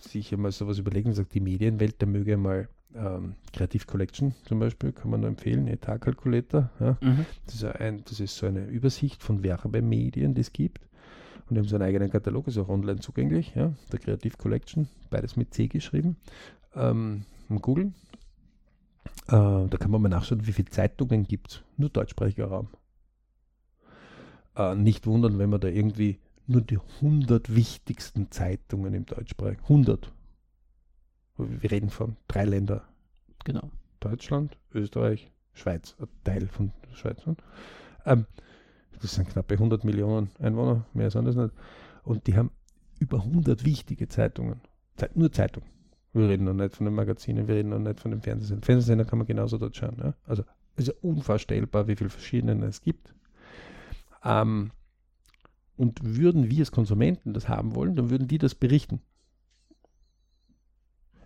sich einmal sowas überlegt und sagt, die Medienwelt, der möge mal ähm, Creative Collection zum Beispiel, kann man nur empfehlen, Etat-Calculator. Ja. Mhm. Das, ist das ist so eine Übersicht von Werbemedien, die es gibt. Und die haben so einen eigenen Katalog, ist auch online zugänglich, ja, der Creative Collection, beides mit C geschrieben. Ähm, Google. Äh, da kann man mal nachschauen, wie viele Zeitungen gibt es. Nur deutschsprachiger Raum äh, nicht wundern, wenn man da irgendwie nur die 100 wichtigsten Zeitungen im Deutschsprach, 100. Wir reden von drei Ländern. Genau. Deutschland, Österreich, Schweiz, ein Teil von der Schweiz. Ähm, das sind knappe 100 Millionen Einwohner, mehr sind das nicht. Und die haben über 100 wichtige Zeitungen. Zeit, nur Zeitungen. Wir reden noch nicht von den Magazinen, wir reden noch nicht von den Fernsehsendern. Fernsehsender kann man genauso dort schauen. Ja? Also es ist ja unvorstellbar, wie viele verschiedene es gibt. Ähm, und würden wir als Konsumenten das haben wollen, dann würden die das berichten.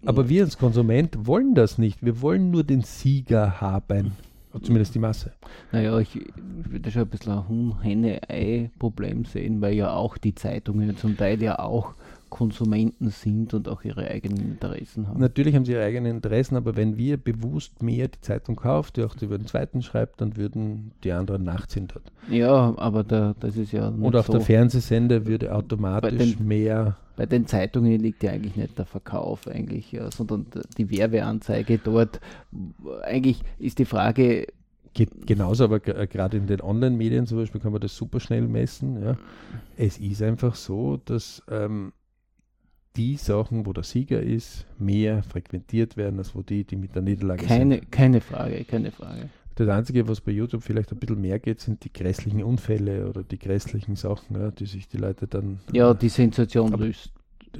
Aber wir als Konsument wollen das nicht. Wir wollen nur den Sieger haben. Zumindest die Masse. Naja, ich würde schon ein bisschen ein Huhn-Henne-Ei-Problem sehen, weil ja auch die Zeitungen zum Teil ja auch Konsumenten sind und auch ihre eigenen Interessen haben. Natürlich haben sie ihre eigenen Interessen, aber wenn wir bewusst mehr die Zeitung kauft, die auch über den zweiten schreibt, dann würden die anderen nachziehen dort. Ja, aber da, das ist ja. Und auf so. der Fernsehsender würde automatisch bei den, mehr. Bei den Zeitungen liegt ja eigentlich nicht der Verkauf, eigentlich, ja, sondern die Werbeanzeige dort. Eigentlich ist die Frage, Geht genauso, aber gerade in den Online-Medien zum Beispiel kann man das super schnell messen. Ja. Es ist einfach so, dass ähm, die Sachen, wo der Sieger ist, mehr frequentiert werden, als wo die, die mit der Niederlage keine, sind. Keine Frage, keine Frage. Das Einzige, was bei YouTube vielleicht ein bisschen mehr geht, sind die grässlichen Unfälle oder die grässlichen Sachen, ja, die sich die Leute dann. Ja, die Sensation aber, löst.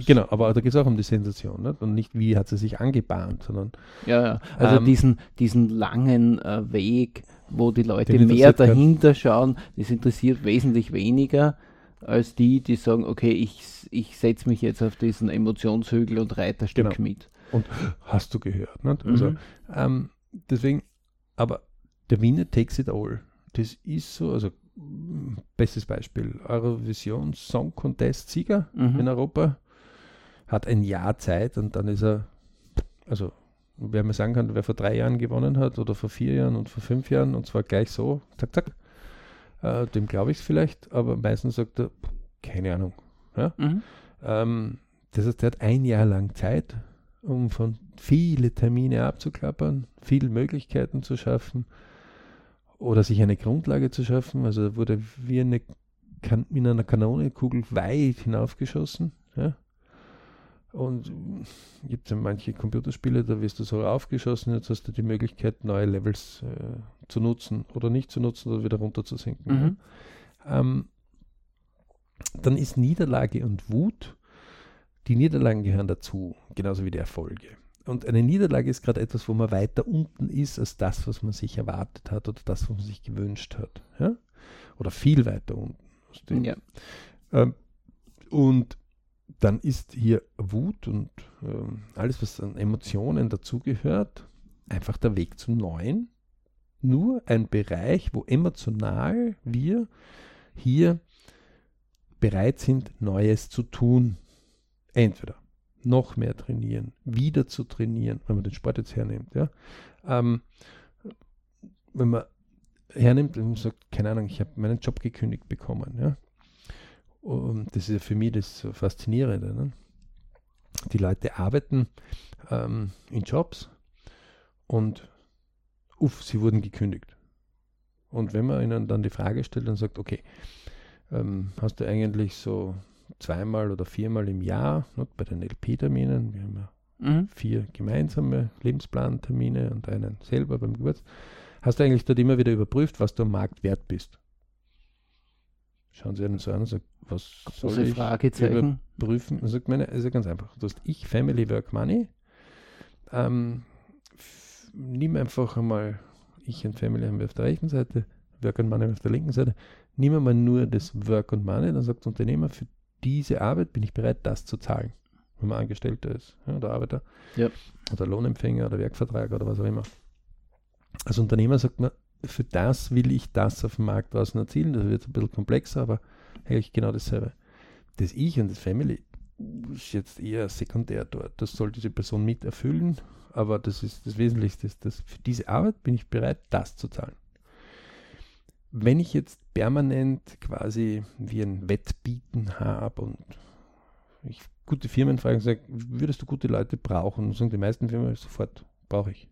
Genau, aber da geht es auch um die Sensation nicht? und nicht, wie hat sie sich angebahnt, sondern. Ja, ja. Also ähm, diesen, diesen langen äh, Weg, wo die Leute mehr dahinter schauen, das interessiert wesentlich weniger als die, die sagen, okay, ich, ich setze mich jetzt auf diesen Emotionshügel und reite ein Stück genau. mit. Und hast du gehört. Nicht? Also, mhm. ähm, deswegen, aber der Winner takes it all. Das ist so, also bestes Beispiel, Eurovision Song Contest Sieger mhm. in Europa hat ein Jahr Zeit und dann ist er, also wer mir sagen kann, wer vor drei Jahren gewonnen hat oder vor vier Jahren und vor fünf Jahren und zwar gleich so, zack, zack, äh, dem glaube ich es vielleicht, aber meistens sagt er, keine Ahnung. Ja? Mhm. Ähm, das heißt, er hat ein Jahr lang Zeit, um von viele Termine abzuklappern, viele Möglichkeiten zu schaffen oder sich eine Grundlage zu schaffen. Also er wurde wie eine kan in einer Kanonenkugel weit hinaufgeschossen. Ja? Und gibt es ja manche Computerspiele, da wirst du so aufgeschossen, jetzt hast du die Möglichkeit, neue Levels äh, zu nutzen oder nicht zu nutzen oder wieder runter zu sinken. Mhm. Ähm, dann ist Niederlage und Wut, die Niederlagen gehören dazu, genauso wie die Erfolge. Und eine Niederlage ist gerade etwas, wo man weiter unten ist als das, was man sich erwartet hat oder das, was man sich gewünscht hat. Ja? Oder viel weiter unten. Ja. Ähm, und dann ist hier Wut und ähm, alles, was an Emotionen dazugehört, einfach der Weg zum Neuen. Nur ein Bereich, wo emotional wir hier bereit sind, Neues zu tun. Entweder noch mehr trainieren, wieder zu trainieren, wenn man den Sport jetzt hernimmt. Ja? Ähm, wenn man hernimmt und sagt, keine Ahnung, ich habe meinen Job gekündigt bekommen. Ja? Und das ist ja für mich das Faszinierende. Ne? Die Leute arbeiten ähm, in Jobs und uff, sie wurden gekündigt. Und wenn man ihnen dann die Frage stellt und sagt, okay, ähm, hast du eigentlich so zweimal oder viermal im Jahr ne, bei den LP-Terminen, wir haben ja mhm. vier gemeinsame Lebensplantermine und einen selber beim Geburtstag, hast du eigentlich dort immer wieder überprüft, was du am Markt wert bist? Schauen Sie einen so an und sagen, was soll ich Fragezeichen. überprüfen? Dann sagt meine, ist ja ganz einfach. Du hast ich, Family, Work, Money. Ähm, nimm einfach einmal, ich und Family haben wir auf der rechten Seite, Work und Money auf der linken Seite. Nimm einmal nur das Work und Money, dann sagt der Unternehmer, für diese Arbeit bin ich bereit, das zu zahlen. Wenn man Angestellter ist, ja, oder Arbeiter, ja. oder Lohnempfänger oder Werkvertrag oder was auch immer. Als Unternehmer sagt man, für das will ich das auf dem Markt draußen erzielen. Das wird ein bisschen komplexer, aber eigentlich genau dasselbe. Das Ich und das Family ist jetzt eher sekundär dort. Das soll diese Person mit erfüllen, aber das ist das Wesentlichste. Dass für diese Arbeit bin ich bereit, das zu zahlen. Wenn ich jetzt permanent quasi wie ein Wettbieten habe und ich gute Firmen frage und sage, würdest du gute Leute brauchen? Und sagen die meisten Firmen sofort, brauche ich.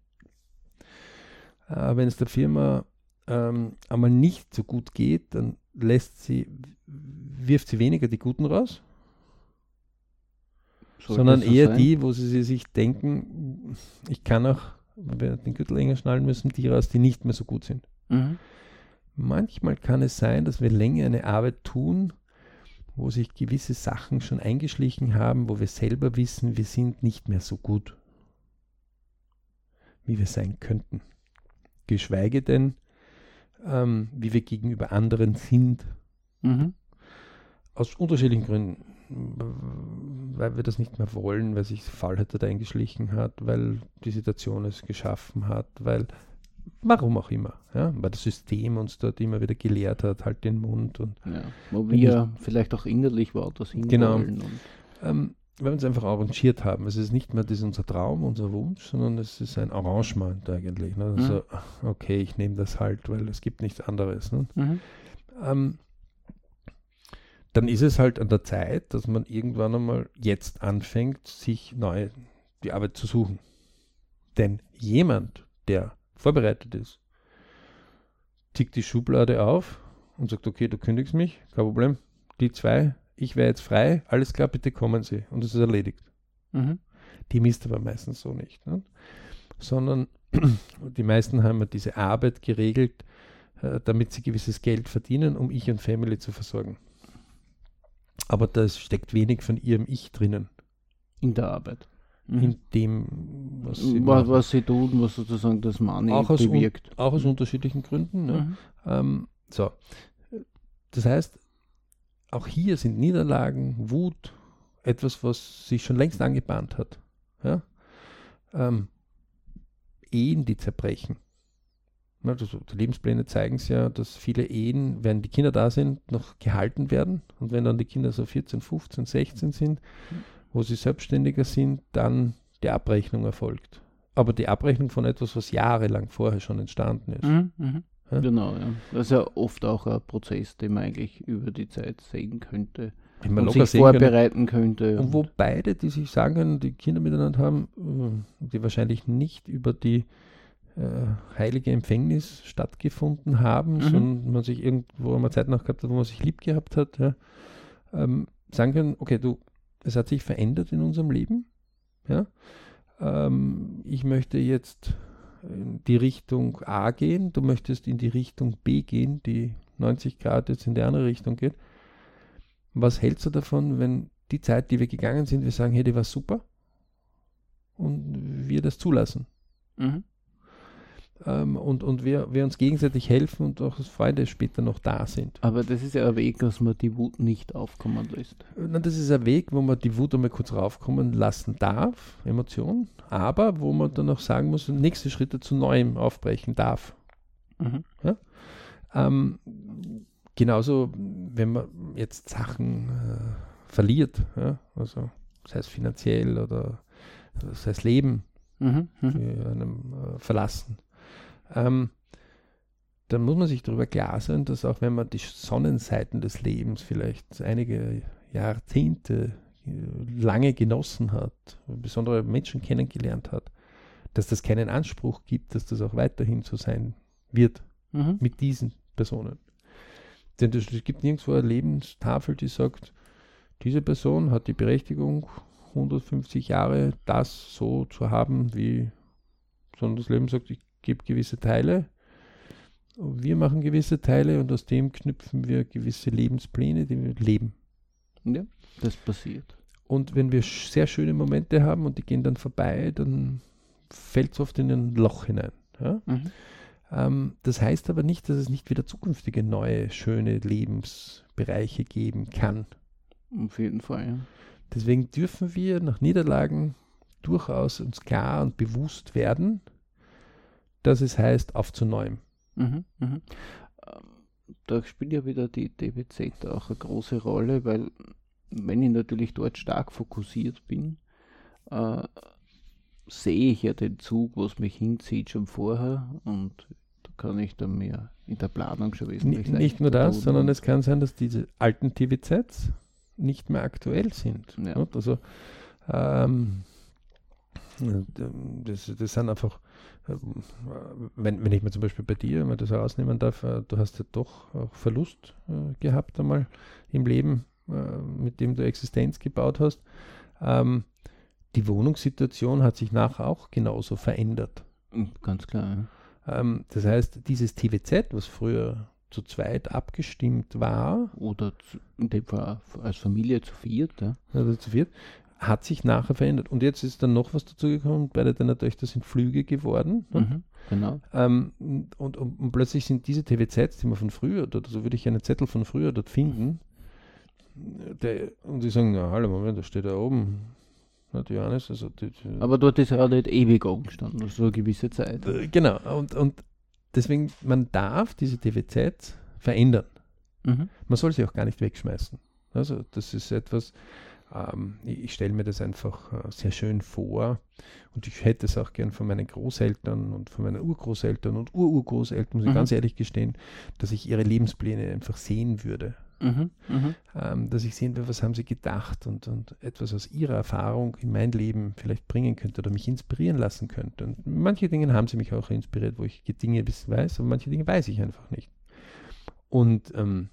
Äh, wenn es der Firma ähm, einmal nicht so gut geht, dann lässt sie, wirft sie weniger die Guten raus, Sollte sondern so eher sein? die, wo sie sich denken, ich kann auch, wenn wir den Gürtel enger schnallen müssen, die raus, die nicht mehr so gut sind. Mhm. Manchmal kann es sein, dass wir länger eine Arbeit tun, wo sich gewisse Sachen schon eingeschlichen haben, wo wir selber wissen, wir sind nicht mehr so gut, wie wir sein könnten geschweige denn, ähm, wie wir gegenüber anderen sind. Mhm. Aus unterschiedlichen Gründen. Weil wir das nicht mehr wollen, weil sich Faulheit da eingeschlichen hat, weil die Situation es geschaffen hat, weil warum auch immer, ja, weil das System uns dort immer wieder gelehrt hat, halt den Mund und ja, wo wir ich, vielleicht auch innerlich woanders hin genau, wollen. Ähm, wir uns einfach arrangiert haben. Es ist nicht mehr das unser Traum, unser Wunsch, sondern es ist ein Arrangement eigentlich. Ne? Also, mhm. okay, ich nehme das halt, weil es gibt nichts anderes. Ne? Mhm. Ähm, dann ist es halt an der Zeit, dass man irgendwann einmal jetzt anfängt, sich neu die Arbeit zu suchen. Denn jemand, der vorbereitet ist, tickt die Schublade auf und sagt, okay, du kündigst mich, kein Problem. Die zwei ich wäre jetzt frei, alles klar, bitte kommen Sie. Und es ist erledigt. Mhm. Die misst aber meistens so nicht. Ne? Sondern [CLEARS THROAT] die meisten haben diese Arbeit geregelt, äh, damit sie gewisses Geld verdienen, um ich und Family zu versorgen. Aber da steckt wenig von ihrem Ich drinnen. In der Arbeit. Mhm. In dem, was sie, was, was sie tun, was sozusagen das Money auch aus bewirkt. Un, auch aus unterschiedlichen Gründen. Ne? Mhm. Ähm, so. Das heißt, auch hier sind Niederlagen, Wut, etwas, was sich schon längst angebahnt hat. Ja? Ähm, Ehen, die zerbrechen. Also die Lebenspläne zeigen es ja, dass viele Ehen, wenn die Kinder da sind, noch gehalten werden. Und wenn dann die Kinder so 14, 15, 16 sind, wo sie selbstständiger sind, dann die Abrechnung erfolgt. Aber die Abrechnung von etwas, was jahrelang vorher schon entstanden ist. Mhm, mh. Ja? Genau, ja. Das ist ja oft auch ein Prozess, den man eigentlich über die Zeit sehen könnte. Wenn man und sich vorbereiten können. könnte. Und, und wo beide, die sich sagen können, die Kinder miteinander haben, äh, die wahrscheinlich nicht über die äh, heilige Empfängnis stattgefunden haben, mhm. sondern man sich irgendwo einmal Zeit nach gehabt hat, wo man sich lieb gehabt hat, ja, ähm, sagen können, okay, du, es hat sich verändert in unserem Leben. Ja, ähm, ich möchte jetzt in die Richtung A gehen, du möchtest in die Richtung B gehen, die 90 Grad jetzt in die andere Richtung geht. Was hältst du davon, wenn die Zeit, die wir gegangen sind, wir sagen, hey, die war super und wir das zulassen? Mhm. Ähm, und, und wir, wir uns gegenseitig helfen und auch als Freunde später noch da sind. Aber das ist ja ein Weg, dass man die Wut nicht aufkommen lässt. Na, das ist ein Weg, wo man die Wut einmal kurz raufkommen lassen darf, Emotion, aber wo man dann auch sagen muss, nächste Schritte zu Neuem aufbrechen darf. Mhm. Ja? Ähm, genauso, wenn man jetzt Sachen äh, verliert, ja? also sei es finanziell oder sei es Leben, mhm, mhm. einem äh, verlassen ähm, dann muss man sich darüber klar sein, dass auch wenn man die Sonnenseiten des Lebens vielleicht einige Jahrzehnte äh, lange genossen hat, besondere Menschen kennengelernt hat, dass das keinen Anspruch gibt, dass das auch weiterhin so sein wird mhm. mit diesen Personen. Denn es gibt nirgendwo eine Lebenstafel, die sagt, diese Person hat die Berechtigung, 150 Jahre das so zu haben, wie, sondern das Leben sagt, ich gibt gewisse Teile. Wir machen gewisse Teile und aus dem knüpfen wir gewisse Lebenspläne, die wir leben. Ja, das passiert. Und wenn wir sehr schöne Momente haben und die gehen dann vorbei, dann fällt es oft in ein Loch hinein. Ja? Mhm. Ähm, das heißt aber nicht, dass es nicht wieder zukünftige neue, schöne Lebensbereiche geben kann. Auf jeden Fall. Ja. Deswegen dürfen wir nach Niederlagen durchaus uns klar und bewusst werden, dass es heißt, auf zu neuem. Mhm, mhm. Da spielt ja wieder die DWZ auch eine große Rolle, weil wenn ich natürlich dort stark fokussiert bin, äh, sehe ich ja den Zug, was mich hinzieht, schon vorher und da kann ich dann mehr in der Planung schon wesentlich Nicht, nicht nur das, sondern es kann sein, dass diese alten TVZs nicht mehr aktuell sind. Ja. Also ähm, das, das sind einfach wenn, wenn ich mir zum Beispiel bei dir mal das herausnehmen darf, äh, du hast ja doch auch Verlust äh, gehabt einmal im Leben, äh, mit dem du Existenz gebaut hast. Ähm, die Wohnungssituation hat sich nachher auch genauso verändert. Hm, ganz klar. Ja. Ähm, das heißt, dieses TVZ, was früher zu zweit abgestimmt war. Oder zu, in dem Fall als Familie zu viert. Ja. Oder zu viert hat sich nachher verändert. Und jetzt ist dann noch was dazugekommen, beide deiner Töchter sind Flüge geworden. Ne? Mhm, genau. Ähm, und, und, und, plötzlich sind diese TVZs, die man von früher, dort, so würde ich einen Zettel von früher dort finden, der, und die sagen, na, hallo, Moment, da steht da oben, na, Johannes, also die, die, Aber dort ist ja auch nicht ewig angestanden, so eine gewisse Zeit. Äh, genau, und, und deswegen, man darf diese TVZs verändern. Mhm. Man soll sie auch gar nicht wegschmeißen. Also das ist etwas, ähm, ich stelle mir das einfach äh, sehr schön vor und ich hätte es auch gern von meinen Großeltern und von meinen Urgroßeltern und Ururgroßeltern, muss ich mhm. ganz ehrlich gestehen, dass ich ihre Lebenspläne einfach sehen würde. Mhm, mhm. ähm, dass ich sehen würde, was haben sie gedacht und, und etwas aus ihrer Erfahrung in mein Leben vielleicht bringen könnte oder mich inspirieren lassen könnte. Und manche Dinge haben sie mich auch inspiriert, wo ich Dinge weiß, aber manche Dinge weiß ich einfach nicht. Und ähm,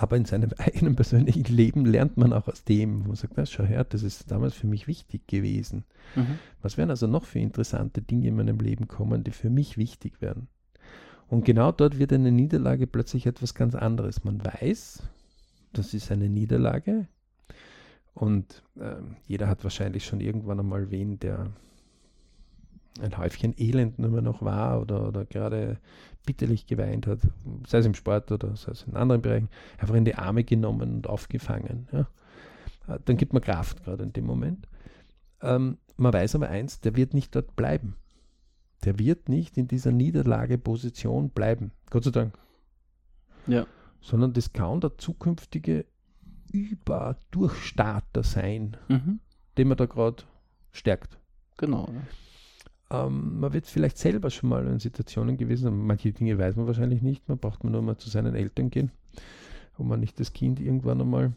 aber in seinem [LAUGHS] eigenen persönlichen Leben lernt man auch aus dem, wo man sagt, na, schau her, das ist damals für mich wichtig gewesen. Mhm. Was werden also noch für interessante Dinge in meinem Leben kommen, die für mich wichtig werden? Und genau dort wird eine Niederlage plötzlich etwas ganz anderes. Man weiß, das ist eine Niederlage und äh, jeder hat wahrscheinlich schon irgendwann einmal wen, der ein Häufchen Elend nur mehr noch war oder, oder gerade bitterlich geweint hat, sei es im Sport oder sei es in anderen Bereichen, einfach in die Arme genommen und aufgefangen. Ja. Äh, dann gibt man Kraft gerade in dem Moment. Ähm, man weiß aber eins, der wird nicht dort bleiben. Der wird nicht in dieser Niederlageposition bleiben. Gott sei Dank. Ja. Sondern das kann der zukünftige Überdurchstarter sein, mhm. den man da gerade stärkt. Genau. Ja. Ähm, man wird vielleicht selber schon mal in Situationen gewesen. Manche Dinge weiß man wahrscheinlich nicht. Man braucht man nur mal zu seinen Eltern gehen, wo man nicht das Kind irgendwann einmal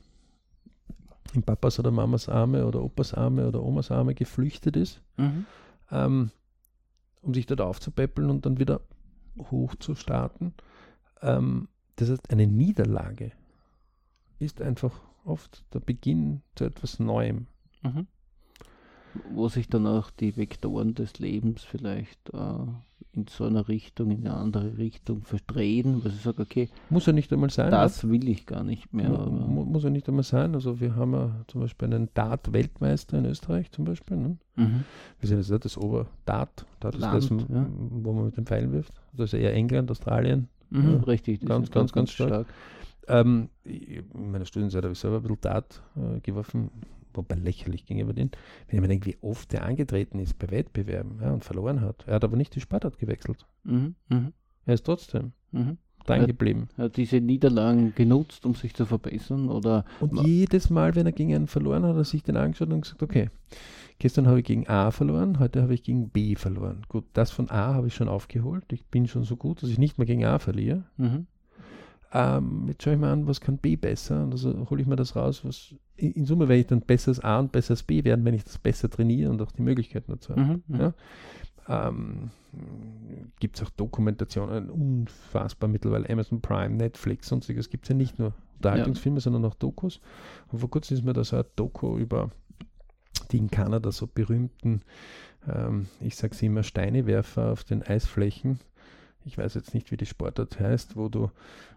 in Papas oder Mamas Arme oder Opas Arme oder Omas Arme geflüchtet ist, mhm. ähm, um sich dort aufzupäppeln und dann wieder hoch zu starten. Ähm, das heißt, eine Niederlage ist einfach oft der Beginn zu etwas Neuem. Mhm wo sich dann auch die Vektoren des Lebens vielleicht äh, in so einer Richtung, in eine andere Richtung verdrehen, weil ich sage, okay, muss ja nicht einmal sein. Das will ich gar nicht mehr. Mu muss ja nicht einmal sein. Also wir haben ja zum Beispiel einen Dart-Weltmeister in Österreich zum Beispiel. Ne? Mhm. Wir sind jetzt das Ober-Dart, Dart ist das, ja. wo man mit dem Pfeil wirft. Das ist eher England, Australien. Mhm, ja. Richtig, ganz, ganz, ganz, ganz stark. stark. Ähm, in meiner Studienzeit habe ich selber ein bisschen Dart äh, geworfen wobei lächerlich gegenüber den, wenn ich mir denke, wie oft der angetreten ist bei Wettbewerben ja, und verloren hat. Er hat aber nicht die Sportart gewechselt. Mhm, mh. Er ist trotzdem mhm. dran geblieben. Er hat diese Niederlagen genutzt, um sich zu verbessern? Oder und jedes Mal, wenn er gegen einen verloren hat, hat er sich den angeschaut und gesagt, okay, gestern habe ich gegen A verloren, heute habe ich gegen B verloren. Gut, das von A habe ich schon aufgeholt. Ich bin schon so gut, dass ich nicht mehr gegen A verliere. Mhm ähm, jetzt schaue ich mir an, was kann B besser und also hole ich mir das raus, was in Summe werde ich dann besseres A und besseres B werden, wenn ich das besser trainiere und auch die Möglichkeiten dazu habe. Mhm, mhm. ja? ähm, gibt es auch Dokumentationen, unfassbar mittlerweile, Amazon Prime, Netflix, sonstiges gibt es ja nicht nur Unterhaltungsfilme, ja. sondern auch Dokus. Und vor kurzem ist mir das ein Doku über die in Kanada so berühmten, ähm, ich sage sie immer, Steinewerfer auf den Eisflächen. Ich weiß jetzt nicht, wie die Sportart heißt, wo du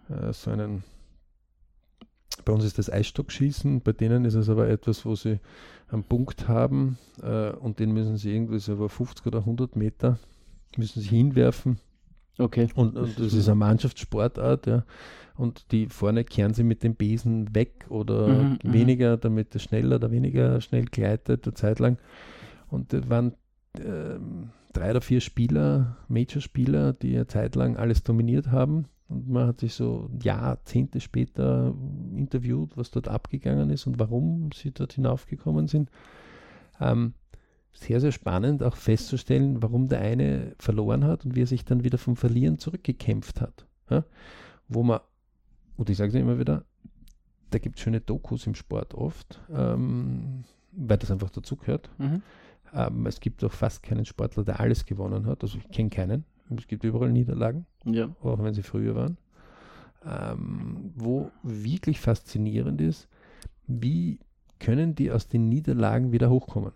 äh, so einen bei uns ist das Eisstockschießen, bei denen ist es aber etwas, wo sie einen Punkt haben äh, und den müssen sie irgendwie so über 50 oder 100 Meter müssen sie hinwerfen. Okay. Und, und das ist eine Mannschaftssportart, ja. Und die vorne kehren sie mit dem Besen weg oder mhm, mhm. weniger, damit er schneller oder weniger schnell gleitet, eine Zeit lang. Und das waren äh, drei oder vier Spieler, Major-Spieler, die eine Zeit lang alles dominiert haben und man hat sich so Jahrzehnte später interviewt, was dort abgegangen ist und warum sie dort hinaufgekommen sind. Ähm, sehr, sehr spannend auch festzustellen, warum der eine verloren hat und wie er sich dann wieder vom Verlieren zurückgekämpft hat. Ja? Wo man, und ich sage es immer wieder, da gibt es schöne Dokus im Sport oft, ähm, weil das einfach dazugehört. Mhm. Ähm, es gibt auch fast keinen Sportler, der alles gewonnen hat. Also ich kenne keinen. Es gibt überall Niederlagen, ja. auch wenn sie früher waren. Ähm, wo wirklich faszinierend ist, wie können die aus den Niederlagen wieder hochkommen.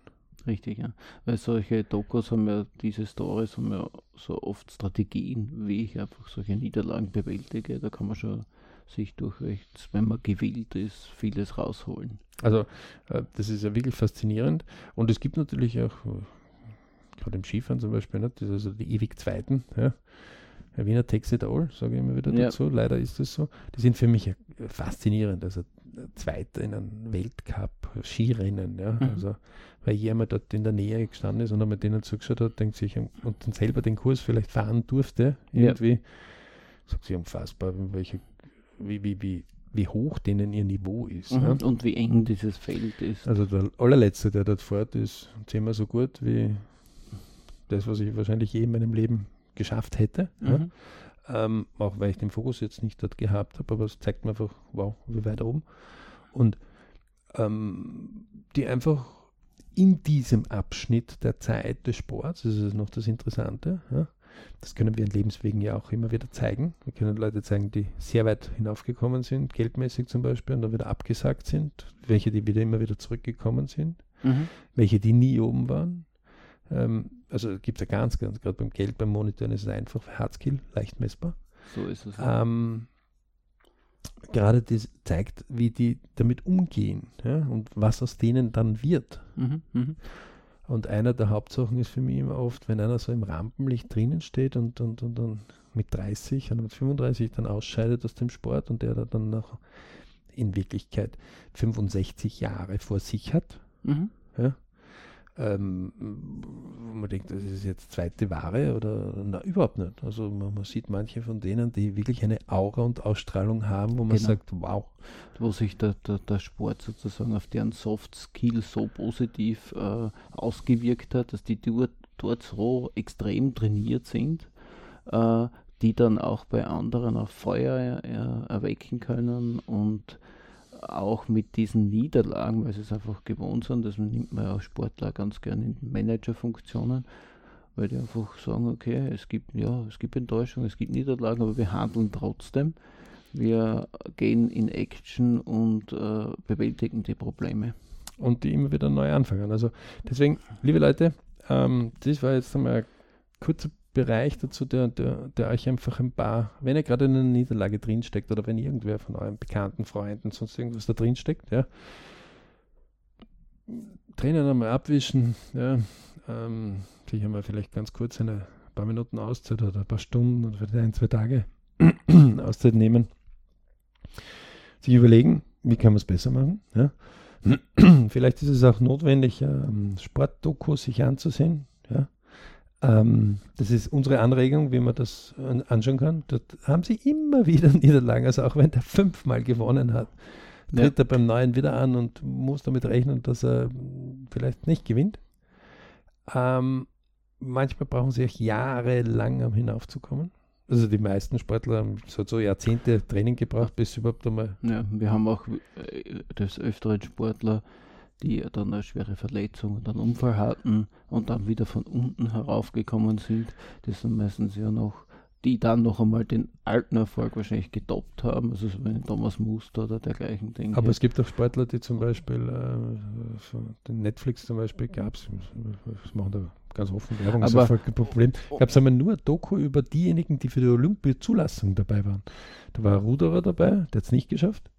Richtig, ja. Weil solche Dokus haben ja, diese Stories haben ja so oft Strategien, wie ich einfach solche Niederlagen bewältige. Da kann man schon sich durch, wenn man gewillt ist, vieles rausholen. Also äh, das ist ja wirklich faszinierend. Und es gibt natürlich auch gerade im Skifahren zum Beispiel, nicht? Ist also die ewig Zweiten. Ja. Wiener takes it all, sage ich immer wieder ja. dazu. Leider ist das so. Die sind für mich faszinierend. Also Zweiter in einem Weltcup, Skirennen. Ja. Mhm. Also, weil jemand dort in der Nähe gestanden ist und mit denen zugeschaut hat, denkt sich und dann selber den Kurs vielleicht fahren durfte, irgendwie, ja. sagt sie unfassbar, welche, wie, wie, wie, wie hoch denen ihr Niveau ist. Mhm. Ja. Und wie eng dieses Feld ist. Also der allerletzte, der dort fährt, ist zehnmal so gut wie das, was ich wahrscheinlich je in meinem Leben geschafft hätte. Mhm. Ja. Ähm, auch weil ich den Fokus jetzt nicht dort gehabt habe, aber es zeigt mir einfach, wow, wie weit oben. Und ähm, die einfach in diesem Abschnitt der Zeit des Sports, das ist noch das Interessante, ja, das können wir in Lebenswegen ja auch immer wieder zeigen. Wir können Leute zeigen, die sehr weit hinaufgekommen sind, geldmäßig zum Beispiel, und dann wieder abgesagt sind, welche, die wieder immer wieder zurückgekommen sind, mhm. welche, die nie oben waren, ähm, also gibt es ja ganz, ganz, gerade beim Geld, beim Monitoren ist es einfach, Hardskill, leicht messbar. So ist es. Ähm, gerade das zeigt, wie die damit umgehen ja, und was aus denen dann wird. Mhm, mh. Und einer der Hauptsachen ist für mich immer oft, wenn einer so im Rampenlicht drinnen steht und, und, und dann mit 30 oder mit 35 dann ausscheidet aus dem Sport und der dann noch in Wirklichkeit 65 Jahre vor sich hat. Mhm. Ja, ähm, wo man denkt, das ist jetzt zweite Ware oder na, überhaupt nicht. Also man, man, sieht manche von denen, die wirklich eine Aura und Ausstrahlung haben, wo man genau. sagt, wow. Wo sich der, der, der, Sport sozusagen auf deren Soft Skills so positiv äh, ausgewirkt hat, dass die dort, dort so extrem trainiert sind, äh, die dann auch bei anderen auf Feuer er, erwecken können und auch mit diesen Niederlagen, weil sie es einfach gewohnt sind, das nimmt man ja auch Sportler ganz gerne in Managerfunktionen, weil die einfach sagen, okay, es gibt ja, es gibt Enttäuschung, es gibt Niederlagen, aber wir handeln trotzdem. Wir gehen in Action und äh, bewältigen die Probleme. Und die immer wieder neu anfangen. Also deswegen, liebe Leute, ähm, das war jetzt einmal ein kurzer Bereich dazu, der, der, der euch einfach ein paar, wenn ihr gerade in einer Niederlage drinsteckt oder wenn irgendwer von euren bekannten Freunden sonst irgendwas da drinsteckt, ja, Tränen einmal abwischen, ja, ähm, sich einmal vielleicht ganz kurz eine paar Minuten Auszeit oder ein paar Stunden oder vielleicht ein, zwei Tage [CLEARS THROAT] Auszeit nehmen, sich überlegen, wie kann man es besser machen. Ja. [CLEARS THROAT] vielleicht ist es auch notwendig, ähm, Sportdokus sich anzusehen. Ja. Ähm, das ist unsere Anregung, wie man das anschauen kann. Dort haben sie immer [LAUGHS] wieder Niederlagen, also auch wenn der fünfmal gewonnen hat, tritt ja. er beim Neuen wieder an und muss damit rechnen, dass er vielleicht nicht gewinnt. Ähm, manchmal brauchen sie auch jahrelang, um hinaufzukommen. Also die meisten Sportler haben so, so Jahrzehnte Training gebraucht, bis überhaupt einmal. Ja, wir haben auch äh, des öfteren Sportler, die dann eine schwere Verletzung und einen Unfall hatten und dann wieder von unten heraufgekommen sind. Das sind meistens ja noch die dann noch einmal den alten Erfolg wahrscheinlich getoppt haben, also so wie Thomas Muster oder dergleichen Dinge. Aber es gibt auch Sportler, die zum Beispiel, äh, den Netflix zum Beispiel gab es, das machen da ganz offen Werbung, aber, ist kein Problem. Gab es einmal nur ein Doku über diejenigen, die für die Olympia-Zulassung dabei waren. Da war ein Ruderer dabei, der hat es nicht geschafft.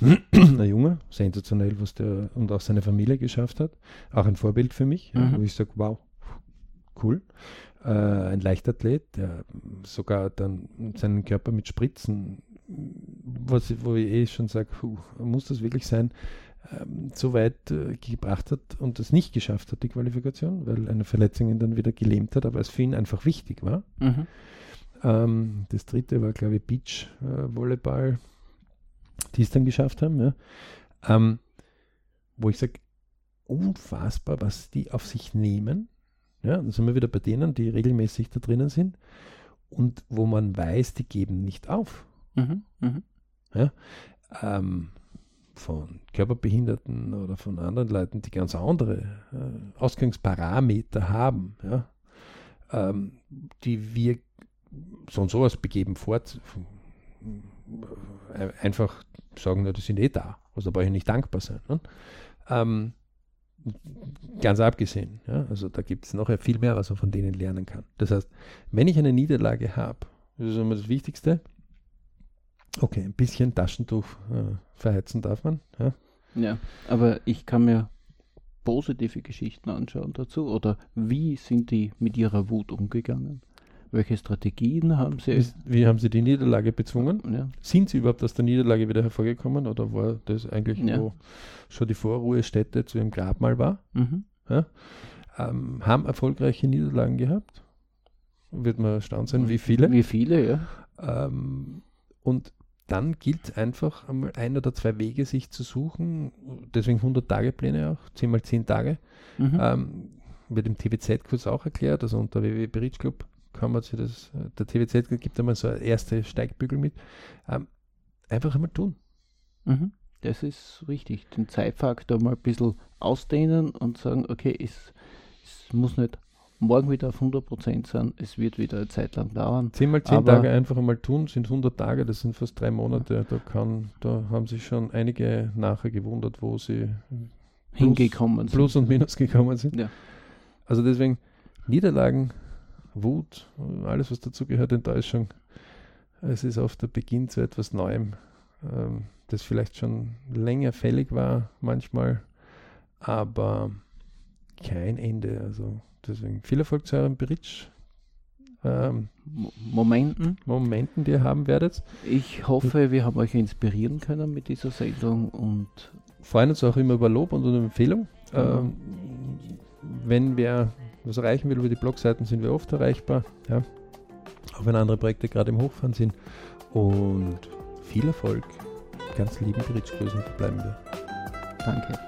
Ein Junge, sensationell, was der und auch seine Familie geschafft hat. Auch ein Vorbild für mich, mhm. wo ich sage, wow, cool äh, ein Leichtathlet, der sogar dann seinen Körper mit Spritzen, was, wo ich eh schon sage, muss das wirklich sein, ähm, so weit äh, gebracht hat und es nicht geschafft hat, die Qualifikation, weil eine Verletzung ihn dann wieder gelähmt hat, aber es für ihn einfach wichtig war. Mhm. Ähm, das dritte war, glaube ich, Beach-Volleyball, äh, die es dann geschafft haben. Ja. Ähm, wo ich sage, unfassbar, was die auf sich nehmen ja, dann sind wir wieder bei denen, die regelmäßig da drinnen sind und wo man weiß, die geben nicht auf. Mhm, mh. ja, ähm, von Körperbehinderten oder von anderen Leuten, die ganz andere äh, Ausgangsparameter haben, ja, ähm, die wir so und sowas begeben fort, einfach sagen, na, die sind eh da, also da brauche ich nicht dankbar sein. Ne? Ähm, Ganz abgesehen. Ja? Also da gibt es noch viel mehr, was man von denen lernen kann. Das heißt, wenn ich eine Niederlage habe, das ist immer das Wichtigste. Okay, ein bisschen Taschentuch äh, verheizen darf man. Ja? ja, aber ich kann mir positive Geschichten anschauen dazu. Oder wie sind die mit ihrer Wut umgegangen? Welche Strategien haben Sie? Wie haben Sie die Niederlage bezwungen? Ja. Sind Sie überhaupt aus der Niederlage wieder hervorgekommen oder war das eigentlich, ja. wo schon die Vorruhestätte zu Ihrem Grabmal war? Mhm. Ja? Ähm, haben erfolgreiche Niederlagen gehabt? Wird man erstaunt sein, wie viele? Wie viele, ja. Ähm, und dann gilt einfach einmal ein oder zwei Wege sich zu suchen, deswegen 100-Tage-Pläne auch, 10 mal 10 Tage. Mhm. Ähm, wird im TBZ-Kurs auch erklärt, also unter www Bridge Club kann man sich das, der TWZ gibt einmal so erste Steigbügel mit. Ähm, einfach einmal tun. Mhm. Das ist richtig. Den Zeitfaktor mal ein bisschen ausdehnen und sagen, okay, es, es muss nicht morgen wieder auf 100% sein, es wird wieder eine Zeit lang dauern. 10 mal 10 Tage einfach einmal tun, sind 100 Tage, das sind fast drei Monate. Da, kann, da haben sich schon einige nachher gewundert, wo sie hingekommen sind. Plus und Minus gekommen sind. Ja. Also deswegen, Niederlagen Wut, alles was dazu gehört, Enttäuschung. Es ist oft der Beginn zu etwas Neuem, ähm, das vielleicht schon länger fällig war manchmal, aber kein Ende. Also deswegen viel Erfolg zu eurem Bridge. Ähm, Momenten. Momenten, die ihr haben werdet. Ich hoffe, wir haben euch inspirieren können mit dieser Sendung und freuen uns auch immer über Lob und Empfehlung. Genau. Ähm, wenn wer was erreichen will über die Blogseiten, sind wir oft erreichbar. Ja. Auch wenn andere Projekte gerade im Hochfahren sind. Und viel Erfolg. Ganz lieben Berichtsgrüßen bleiben wir. Danke.